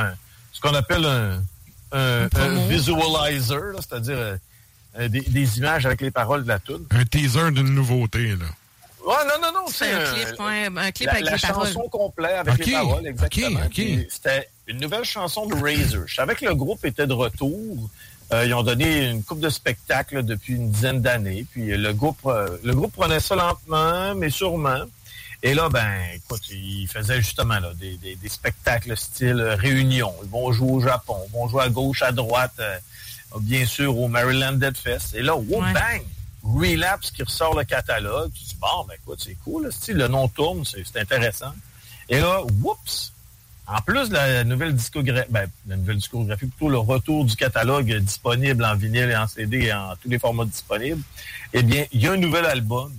ce qu'on appelle un, un, un visualizer, c'est-à-dire des, des images avec les paroles de la tune. Un teaser d'une nouveauté, là. Ouais, non, non, non. C'est un, clip, ouais, un clip la, avec la les paroles. chanson complète avec les paroles, exactement. C'était une nouvelle chanson de Razor. Je savais que le groupe était de retour. Euh, ils ont donné une coupe de spectacles depuis une dizaine d'années. Puis le groupe, euh, le groupe prenait ça lentement, mais sûrement. Et là, ben, écoute, ils faisaient justement là, des, des- des spectacles style réunion. Ils vont jouer au Japon, ils vont jouer à gauche, à droite, euh, bien sûr au Maryland Dead Fest. Et là, wow, Ouais. bang! Relapse qui ressort le catalogue. Tu dis, bon, ben écoute, c'est cool, là, le nom tourne, c'est intéressant. Et là, whoops! En plus de la nouvelle discographie, ben, la nouvelle discographie, plutôt le retour du catalogue disponible en vinyle et en CD et en tous les formats disponibles, eh bien, il y a un nouvel album.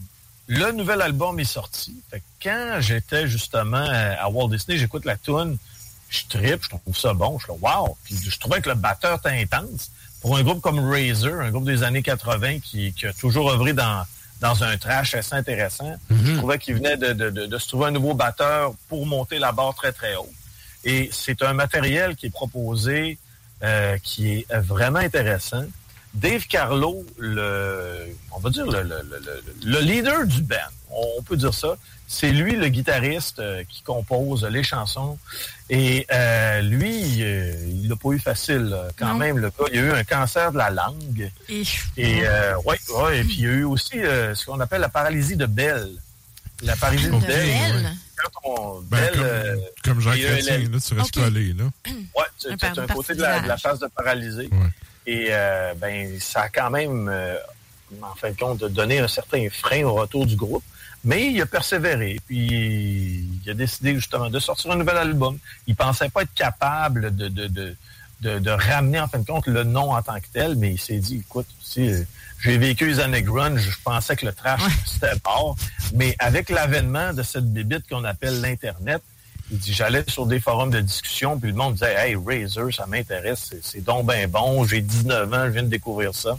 Le nouvel album est sorti. Quand j'étais justement à Walt Disney, j'écoute la tune, je tripe, je trouve ça bon, je suis là, wow! Puis je trouvais que le batteur était intense. Pour un groupe comme Razor, un groupe des années 80 qui, qui a toujours œuvré dans, dans un trash assez intéressant, je trouvais qu'il venait de, de- de- de se trouver un nouveau batteur pour monter la barre très, très haut. Et c'est un matériel qui est proposé euh, qui est vraiment intéressant. Dave Carlo, le, on va dire le, le- le- le- le leader du band, on peut dire ça, c'est lui le guitariste euh, qui compose les chansons. Et euh, lui, euh, il l'a pas eu facile quand Non. même. Le gars, il a eu un cancer de la langue. Et, Et euh, ouais, ouais, et puis il y a eu aussi euh, ce qu'on appelle la paralysie de Bell. La paralysie de De Bell. Bell? Quand on, Ben, Bell, comme, comme Jacques Chrétien, là, tu restes collé, là. Ouais, tu Un tu as par- un une côté de la, de la phase de paralysé. Ouais. Et euh, ben, ça a quand même, euh, en fin de compte, donné un certain frein au retour du groupe. Mais il a persévéré. Puis il a décidé justement de sortir un nouvel album. Il pensait pas être capable de, de, de, de, de ramener en fin de compte le nom en tant que tel, mais il s'est dit, écoute, tu sais, j'ai vécu les années grunge, je pensais que le trash c'était mort. Mais avec l'avènement de cette bébite qu'on appelle l'Internet, il dit, j'allais sur des forums de discussion, puis le monde disait, hey, Razer, ça m'intéresse, c'est- donc ben bon, j'ai 19 ans, je viens de découvrir ça.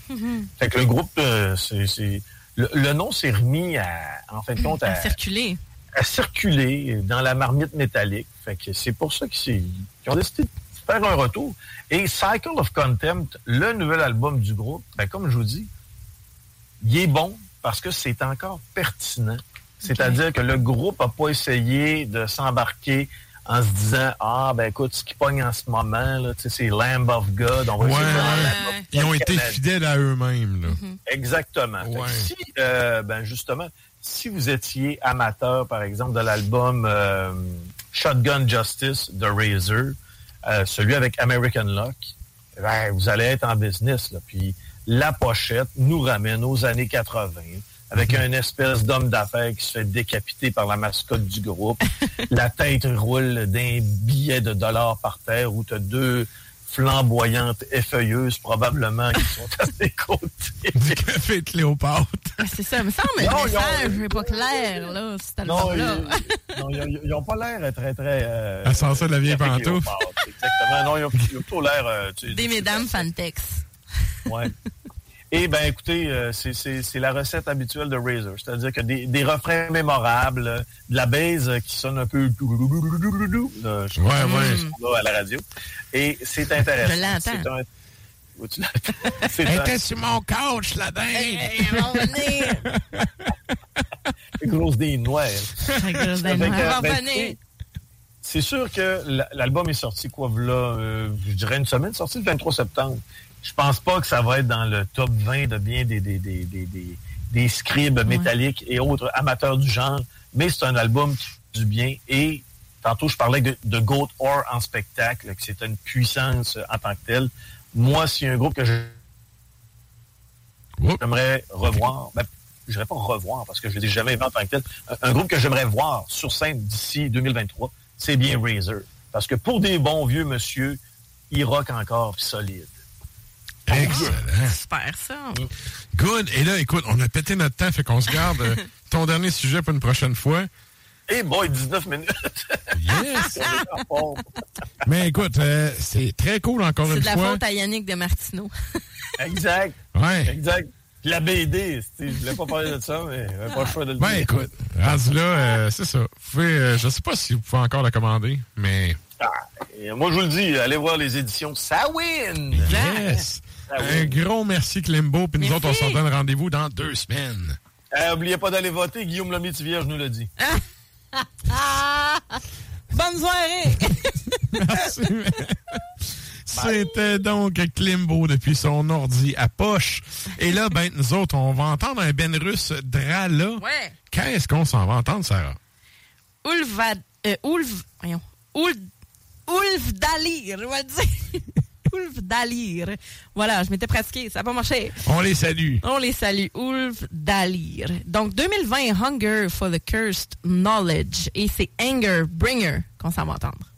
Fait que le groupe, euh, c'est- le, le nom s'est remis à, en fin de compte, à, à circuler. à circuler dans la marmite métallique. Fait que c'est pour ça qu'ils ont décidé de faire un retour. Et Cycle of Contempt, le nouvel album du groupe, ben, comme je vous dis, il est bon parce que c'est encore pertinent. C'est-à-dire que le groupe n'a pas essayé de s'embarquer en se disant Ah, ben écoute, ce qui pogne en ce moment, là, tu sais, c'est Lamb of God. On va Ils ont été fidèles à eux-mêmes, là. Exactement. Ouais. si, euh, ben justement, si vous étiez amateur, par exemple, de l'album euh, Shotgun Justice de Razor, euh, celui avec American Luck, ben, vous allez être en business. Là. Puis la pochette nous ramène aux années 80 avec un espèce d'homme d'affaires qui se fait décapiter par la mascotte du groupe. la tête roule d'un billet de dollars par terre où tu as deux flamboyantes effeuilleuses probablement qui sont à ses côtés. Du café de Cléopâtre. Ah, C'est ça, il me semble le Non, ont- message n'est pas clair, là, cet Non, album-là. ils- non, ils n'ont pas l'air très, très... Euh, À sens ça de la vieille pantoufle. Exactement. Non, ils ont, plutôt l'air... euh, tu Des mesdames Fantex. Ouais. Et ben écoutez, euh, c'est- c'est c'est la recette habituelle de Razor. C'est-à-dire que des, des refrains mémorables, euh, de la base euh, qui sonne un peu... je Ouais, ouais. là à la radio. Et c'est intéressant. Je l'entends. C'est un- un- était sur mon couch, la dingue. Hey, venir. grosse des noires. La grosse Elle va ben. C'est sûr que l'album est sorti, quoi, là, euh, je dirais une semaine, sorti le 23 septembre. Je pense pas que ça va être dans le top 20 de bien des, des, des, des, des, des scribes métalliques et autres amateurs du genre, mais c'est un album qui fait du bien. Et tantôt, je parlais de, de Goat Or en spectacle, que c'est une puissance en tant que telle. Moi, s'il y a un groupe que j'aimerais revoir, ben, je dirais pas revoir parce que je ne l'ai jamais vu en tant que tel, un, groupe que j'aimerais voir sur scène d'ici 2023, c'est bien Razor. Parce que pour des bons vieux monsieur, ils rock encore solide. Excellent. Super, ça. Good. Et là, écoute, on a pété notre temps, fait qu'on se garde euh, ton dernier sujet pour une prochaine fois. Eh boy, 19 minutes! Yes! Mais écoute, euh, c'est très cool encore C'est une de la fois. faute à Yannick de Martineau. exact, Ouais. exact. Puis La BD, je voulais pas parler de ça, mais j'avais pas le choix de le Ben dire. écoute, rendu là, euh, c'est ça. Vous pouvez, euh, je sais pas si vous pouvez encore la commander, mais Ah, moi, je vous le dis, allez voir les éditions Sawin! yes! Un gros merci Climbo, puis nous autres, on s'en donne rendez-vous dans deux semaines. Eh, oubliez pas d'aller voter. Guillaume Lamy Vierge nous l'a dit. Bonne soirée! Merci. C'était donc Klimbo depuis son ordi à poche. Et là, ben, nous autres, on va entendre un Ben russe Drala. Ouais. Qu'est-ce qu'on s'en va entendre, Sarah? Ulva... Euh, Ulv... Voyons. Ul... Ulf Dalir, je vais dire. Ulf Dalir. Voilà, je m'étais pratiqué, ça n'a pas marché. On les salue. On les salue. Ulf Dalir. Donc, 2020, Hunger for the Cursed Knowledge. Et c'est Anger Bringer qu'on s'en va entendre.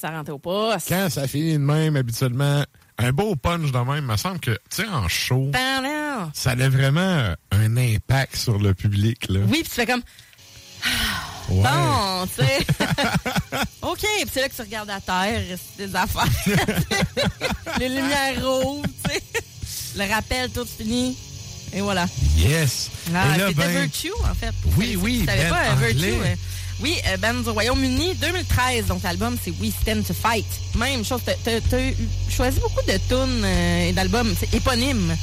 Ça rentre au poste. Quand ça finit de même, habituellement, un beau punch de même, me semble que, tu sais, en show, non. ça a vraiment euh, un impact sur le public, là. Oui, puis tu fais comme. Ouais. Bon, tu sais. OK, puis c'est là que tu regardes à terre, c'est des affaires. Les lumières rouges, tu sais. Le rappel, tout fini. Et voilà. Yes. Ah, c'était ben, Virtue, en fait. Oui, oui, Tu savais ben pas, euh, Virtue. Euh, oui, euh, Ben du Royaume-Uni, 2013. Donc, l'album, c'est We Stand to Fight. Même chose, t'as- eu- choisi beaucoup de tunes euh, et d'albums c'est éponymes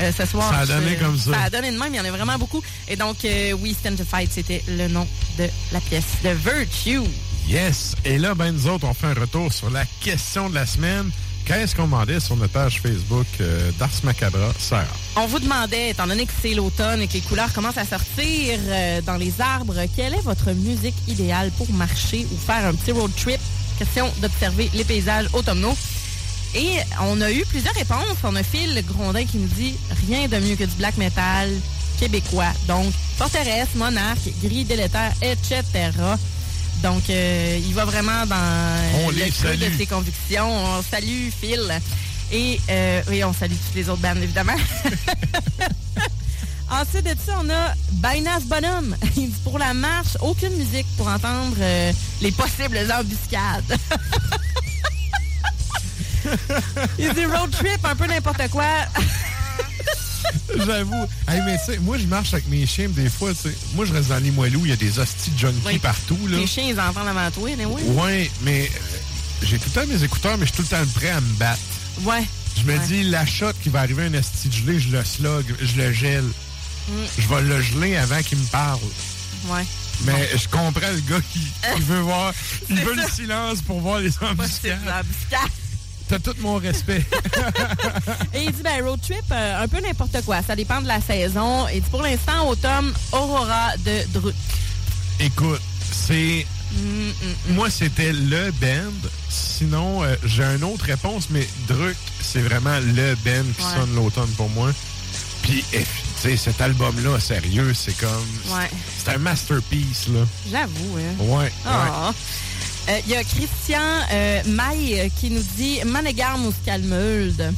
euh, ce soir. Ça a donné Je- comme ça. Ça a donné de même, il y en a vraiment beaucoup. Et donc, euh, We Stand to Fight, c'était le nom de la pièce de Virtue. Yes. Et là, ben, nous autres, on fait un retour sur la question de la semaine. Qu'est-ce qu'on demandait sur notre page Facebook euh, d'Ars Macabra, Sarah? On vous demandait, étant donné que c'est l'automne et que les couleurs commencent à sortir euh, dans les arbres, quelle est votre musique idéale pour marcher ou faire un petit road trip? Question d'observer les paysages automnaux. Et on a eu plusieurs réponses. On a Phil Grondin qui nous dit rien de mieux que du black metal québécois. Donc, Forteresse, Monarque, Gris délétère, etc. Donc, euh, il va vraiment dans On le creux de ses convictions. On salue Phil. Et euh, oui, on salue toutes les autres bandes, évidemment. Ensuite de ça, on a Bainas Bonhomme. Il dit pour la marche, aucune musique pour entendre euh, les possibles embuscades. Il dit road trip, un peu n'importe quoi. J'avoue. Hey, mais tu sais, moi, je marche avec mes chiens, des fois, tu sais. Moi, je reste dans Limoilou, il y a des hosties de junkies Oui. partout, là. Les chiens, ils entendent avant toi, mais oui. Ouais, mais euh, j'ai tout le temps mes écouteurs, mais je suis tout le temps prêt à me battre. Ouais. Je me Ouais. dis, la shot qui va arriver un esti de gelé, je le slog, je le gèle. Mm. Je vais le geler avant qu'il me parle. Ouais. Mais je comprends le gars qui, qui veut voir, il veut le silence pour voir les embuscades. T'as tout mon respect. Et il dit, ben, road trip, euh, un peu n'importe quoi. Ça dépend de la saison. Et dit, pour l'instant, automne, Aurora de Drut. Écoute, c'est. Mm, Moi, c'était le band. Sinon, euh, j'ai une autre réponse, mais Druk, c'est vraiment le band qui Ouais. sonne l'automne pour moi. Puis, eh, tu sais, cet album-là, sérieux, c'est comme. Ouais. C'est un masterpiece, là. J'avoue, hein. Ouais. ouais. Ah. Euh, Il y a Christian euh, Maille euh, qui nous dit Manégarme ou Scalmeude.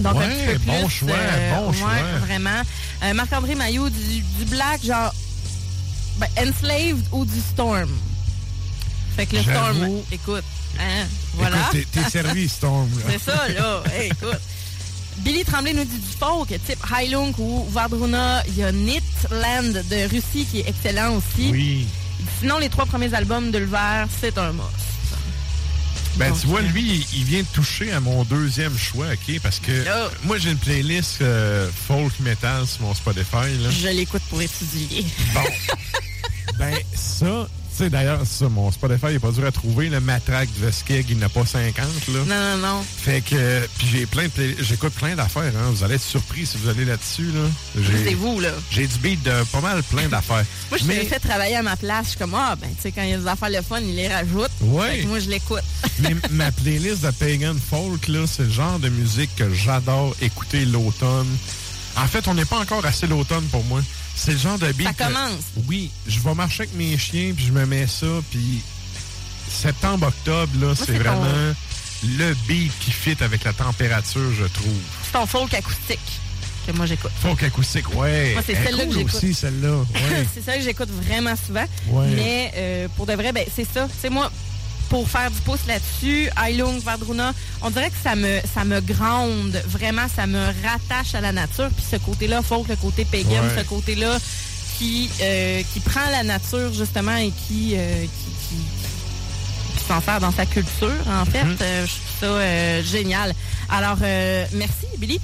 Donc un Ouais, petit peu plus. bon choix, bon ouais, choix. Vraiment. Marc-André Maillot du, du black, genre ben, Enslaved ou du Storm? Fait que le Storm, écoute, hein, voilà. T'es- servi, Storm. C'est ça, là. Hey, écoute. Billy Tremblay nous dit du folk, type Heilung ou Vardruna. Il y a Nitland de Russie qui est excellent aussi. Oui. Sinon, les trois premiers albums de l'hiver, c'est un must. Ben, Donc, tu vois, euh, lui, il- vient de toucher à mon deuxième choix, OK? Parce que moi, j'ai une playlist euh, folk metal sur mon Spotify, là. Je l'écoute pour étudier. Bon. ben, ça, tu sais, d'ailleurs, ça, mon Spotify n'est pas dur à trouver. Le matraque de Skeg, il n'a pas 50, là. Non, non, non. Fait que, euh, puis j'ai plein de j'écoute plein d'affaires, hein. Vous allez être surpris si vous allez là-dessus, là. C'est vous, là. J'ai du beat de pas mal plein d'affaires. Moi, je Mais- te fais travailler à ma place. Je suis comme, ah, ben, tu sais, quand il y a des affaires le fun, il les rajoute. Ouais. Fait que moi, je l'écoute. Mais ma playlist de Pagan Folk, là, c'est le genre de musique que j'adore écouter l'automne. En fait, on n'est pas encore assez l'automne pour moi. C'est le genre de beat. Ça que- commence. oui, je vais marcher avec mes chiens, puis je me mets ça, puis septembre, octobre, là, c'est ton- vraiment le beat qui fit avec la température, je trouve. C'est ton folk acoustique que moi, j'écoute. Folk acoustique, ouais. Moi, c'est Elle est celle-là que j'écoute. aussi, celle-là. Ouais. c'est ça que j'écoute vraiment souvent. Ouais. Mais euh, pour de vrai, ben, c'est ça. C'est moi, pour faire du pouce là-dessus, Ailung, Vardruna, on dirait que ça me, ça me gronde. Vraiment, ça me rattache à la nature. Puis ce côté-là, folk, le côté pagan, Ouais. ce côté-là qui, euh, qui prend la nature, justement, et qui, euh, qui, qui- qui s'en sert dans sa culture, en fait. Mhm. Euh, je trouve ça génial. Alors, merci, Billy.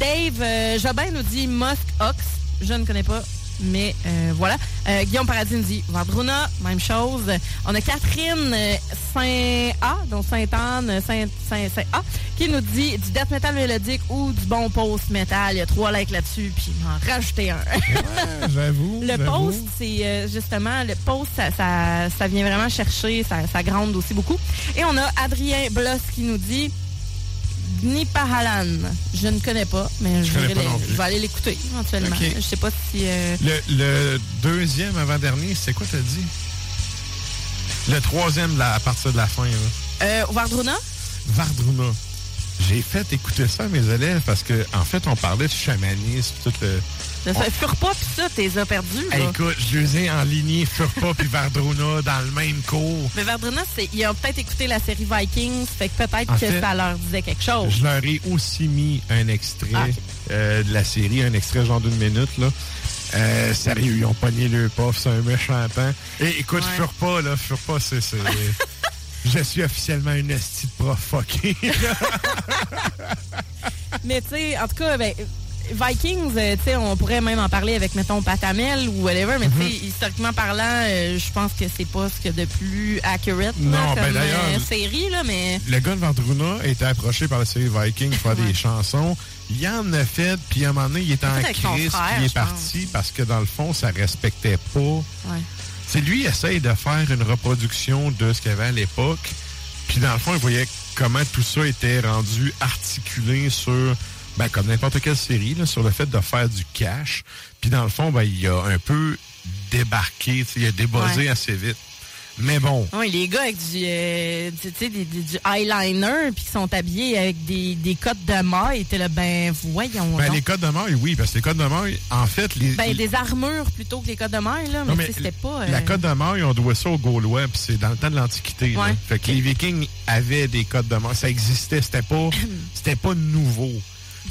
Dave Jobin nous dit Musk Ox. Je ne connais pas, mais euh, voilà. Euh, Guillaume Paradis nous dit Vandruna, même chose. On a Catherine euh, Saint-A, donc Sainte-Anne, Saint- Saint- Saint-A, qui nous dit du death metal mélodique ou du bon post-metal. Il y a trois likes là-dessus, puis il m'en rajouter un. Ouais, j'avoue. Le post, c'est euh, justement, le post, ça, ça, ça vient vraiment chercher, ça, ça gronde aussi beaucoup. Et on a Adrien Bloss qui nous dit Gnipahalan. Je ne connais pas, mais je, vais, pas les- non plus. je vais aller l'écouter éventuellement. Ok. Je sais pas si. euh, Le, le deuxième avant-dernier, c'est quoi t'as dit? Le troisième là, à partir de la fin. Là. Euh, Vardruna? Vardruna. J'ai fait écouter ça à mes élèves parce que en fait, on parlait de chamanisme, tout le. Ça fait Furpa pis ça, t'es as perdu. Hey, écoute, je les ai enlignés Furpa puis Vardruna dans le même cours. Mais Vardruna, ils ont peut-être écouté la série Vikings, fait que peut-être En que fait, ça leur disait quelque chose. Je leur ai aussi mis un extrait Ah, euh, de la série, un extrait genre d'une minute, là. Euh, sérieux, ils ont pogné le puff, c'est un méchant pan. Et écoute, Ouais. Furpa, là, Furpa, c'est... Je suis officiellement une esti de prof fucké. Mais tu sais, en tout cas, ben, Vikings, euh, tu sais, on pourrait même en parler avec, mettons, Patamel ou whatever, mais tu Mhm. sais, historiquement parlant, euh, je pense que c'est pas ce qu'il y a de plus accurate là, Non, ben comme d'ailleurs, euh, série, là, mais... Le gars de Vandruna a été approché par la série Viking pour faire des chansons. Il en a fait, puis à un moment donné, il était en crise, puis il est pense. parti parce que dans le fond, ça respectait pas. Ouais. C'est lui il essaye de faire une reproduction de ce qu'il y avait à l'époque. Puis dans le fond, il voyait comment tout ça était rendu articulé sur, ben, comme n'importe quelle série, là, sur le fait de faire du cash. Puis dans le fond, ben, il a un peu débarqué, il a débossé Ouais. assez vite. Mais bon, Oui, les gars avec du, euh, du, tu sais, des- des- du eyeliner, puis qui sont habillés avec des, des cotes de maille, étaient là, ben, voyons ben, donc. les codes de maille, oui, parce que les codes de maille, en fait, les, Ben, des armures plutôt que des cotes de maille, là, mais, Non, c'était pas... La euh, cote de maille, on doit ça aux Gaulois, puis c'est dans le temps de l'Antiquité. Ouais. Fait que les Vikings avaient des codes de maille. Ça existait, c'était pas, c'était pas nouveau.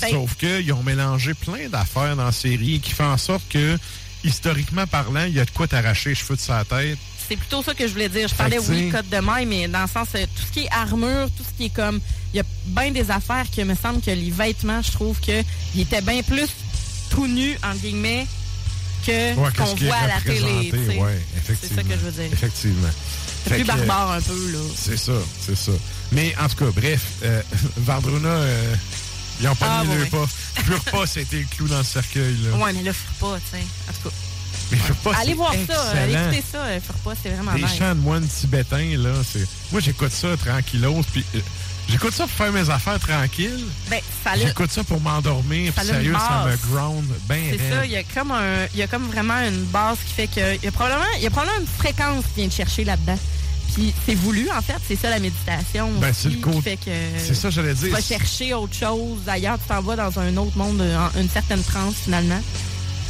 Ben- Sauf qu'ils ont mélangé plein d'affaires dans la série qui fait en sorte que, historiquement parlant, il y a de quoi t'arracher les cheveux de sa tête. C'est plutôt ça que je voulais dire. Je parlais, oui, code de maille, mais dans le sens, euh, tout ce qui est armure, tout ce qui est comme... Il y a bien des affaires que me semble que les vêtements, je trouve que ils étaient bien plus tout nus, en guillemets, que Ouais, ce qu'on voit à la télé. ouais, c'est ça que je veux dire. Effectivement. C'est plus que, barbare un peu, là. C'est ça, c'est ça. Mais en tout cas, bref, euh, Vardruna, euh, ils ont pas Ah, mis ouais, pas. Pure pas, c'était le clou dans le cercueil. Là. Ouais, mais là, faut pas, tu sais. En tout cas. Mais Fure pas, allez voir ça, allez excellent. écouter ça, euh, faut pas, c'est vraiment Des nice. chants de moines tibétains, là, c'est... Moi, j'écoute ça tranquillos, puis euh, j'écoute ça pour faire mes affaires tranquilles. Ben, ça J'écoute ça pour m'endormir, puis sérieux, ça me ground bien C'est ça, il y a comme un, il y a comme vraiment une base qui fait que, il y a probablement, il y a probablement une fréquence qui vient de chercher là-dedans. Puis c'est voulu, en fait, c'est ça la méditation. Ben, c'est le qui côté- fait que. c'est ça, j'allais dire. Tu vas chercher autre chose. D'ailleurs, tu t'en vas dans un autre monde, une certaine transe, finalement.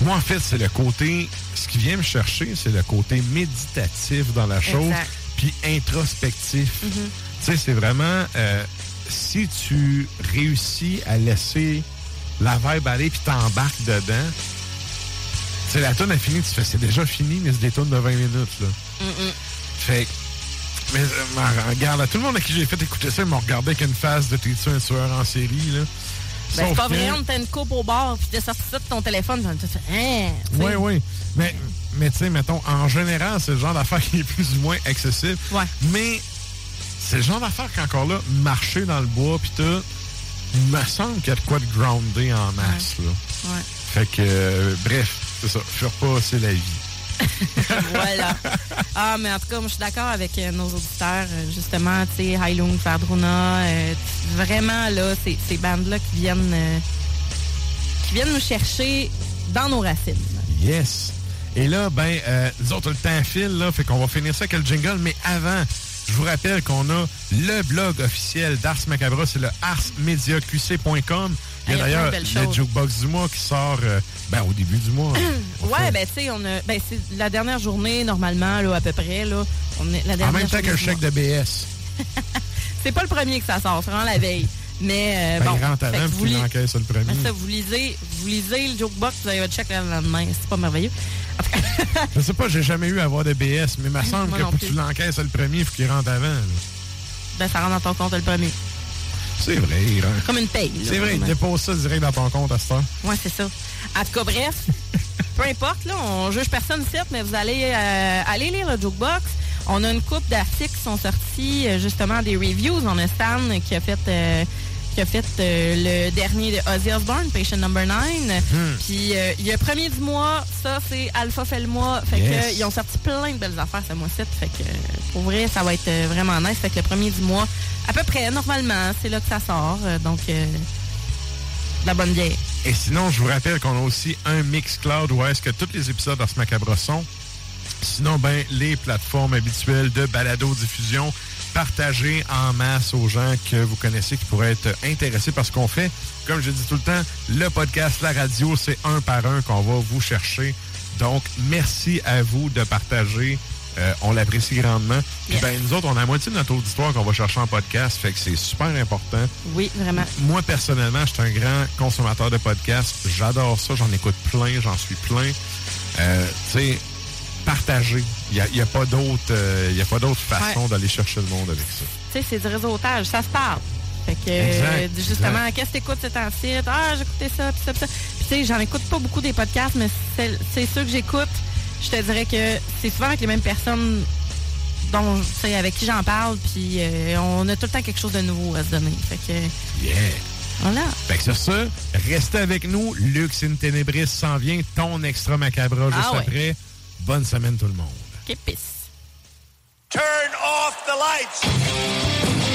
Moi, en fait, c'est le côté... Ce qui vient me chercher, c'est le côté méditatif dans la chose, Exact. puis introspectif. Mhm. Tu sais, c'est vraiment... euh, si tu réussis à laisser la vibe aller, puis t'embarques dedans... Tu sais, la tonne a fini, tu fais, c'est déjà fini, mais c'est des tonnes de 20 minutes, là. Mm-mm. Fait que, mais euh, regarde, tout le monde à qui j'ai fait écouter ça, ils m'ont regardé avec une face de t'es-tu un tueur en série, là. Ben, c'est pas vrai, on t'a une coupe au bar, puis t'as sorti ça de ton téléphone, t'as fait, hein. Oui, oui. Mais, mais tu sais, mettons, en général, c'est le genre d'affaire qui est plus ou moins accessible. Ouais. Mais c'est le genre d'affaire qu'encore là, marcher dans le bois, puis tout, il me semble qu'il y a de quoi de groundé en masse, là. Ouais. Fait que, euh, bref, c'est ça. Fure pas, c'est la vie. voilà. Ah, mais en tout cas, moi, je suis d'accord avec euh, nos auditeurs. euh, justement, tu sais, Heilung, Fardruna, euh, vraiment, là, ces, ces bandes-là qui viennent, euh, qui viennent nous chercher dans nos racines. Yes. Et là, ben, nous autres, le temps file, là, fait qu'on va finir ça avec le jingle, mais avant, je vous rappelle qu'on a le blog officiel d'Ars Macabra, c'est le arsmediaqc.com. Il y a d'ailleurs le. Jukebox du mois qui sort euh, ben, au début du mois. Ouais, ben, tu sais, on a, ben, c'est la dernière journée, normalement, là, à peu près, là. On est, la en dernière même temps qu'un chèque de BS. C'est pas le premier que ça sort, c'est vraiment la veille. Mais, euh, Ben, bon. que puis vous li- le premier. Ça, vous lisez, vous lisez le jokebox, vous avez votre chèque le lendemain. C'est pas merveilleux. Je sais pas, j'ai jamais eu à avoir de BS, mais il me semble Moi que pour que tu l'encaisses le premier, il faut qu'il rentre avant. là. Ben, ça rentre dans ton compte le premier. C'est vrai, rentre. Comme une paye. C'est vrai, dépose ça direct dans ton compte à cette heure. Ouais, c'est ça. En tout cas, bref, peu importe, là, on juge personne ici, mais vous allez euh, aller lire le jukebox. On a une coupe d'articles qui sont sortis, euh, justement, des reviews. On a Stan qui a fait, euh, qui a fait euh, le dernier de Ozzy Osbourne, Patient Number 9. Hmm. Puis, euh, il y a premier du mois, ça, c'est Alpha fait le mois. Fait Yes. que, ils ont sorti plein de belles affaires ce mois-ci. Fait que, pour vrai, ça va être euh, vraiment nice. Fait que le premier du mois, à peu près, normalement, c'est là que ça sort. Euh, donc, euh, la bonne bière. Et sinon, je vous rappelle qu'on a aussi un Mixcloud où est-ce que tous les épisodes d'Ars Macabra sont Sinon, ben, les plateformes habituelles de balado-diffusion, partagez en masse aux gens que vous connaissez qui pourraient être intéressés parce qu'on fait, comme je dis tout le temps, le podcast, la radio, c'est un par un qu'on va vous chercher. Donc, merci à vous de partager. Euh, on l'apprécie grandement. Puis ben, nous autres, on a la moitié de notre auditoire qu'on va chercher en podcast, fait que c'est super important. Oui, vraiment. Moi, personnellement, je suis un grand consommateur de podcasts. J'adore ça, j'en écoute plein, j'en suis plein. Euh, tu sais, partager. Il n'y a, pas d'autre euh, a pas d'autre façon d'aller chercher le monde avec ça. Tu sais, c'est du réseautage, ça se parle. Fait que, Exact, justement, exact. qu'est-ce que t'écoutes cet site? Ah, j'écoutais ça, pis ça, pis ça. Puis, tu sais, j'en écoute pas beaucoup des podcasts, mais c'est ceux que j'écoute. Je te dirais que c'est souvent avec les mêmes personnes dont, avec qui j'en parle, puis euh, on a tout le temps quelque chose de nouveau à se donner. Fait que, Yeah! voilà. Fait que sur ça, restez avec nous. Lux in Tenebris s'en vient. Ton extra macabra juste Ah ouais. après. Bonne semaine tout le monde. Turn off the lights.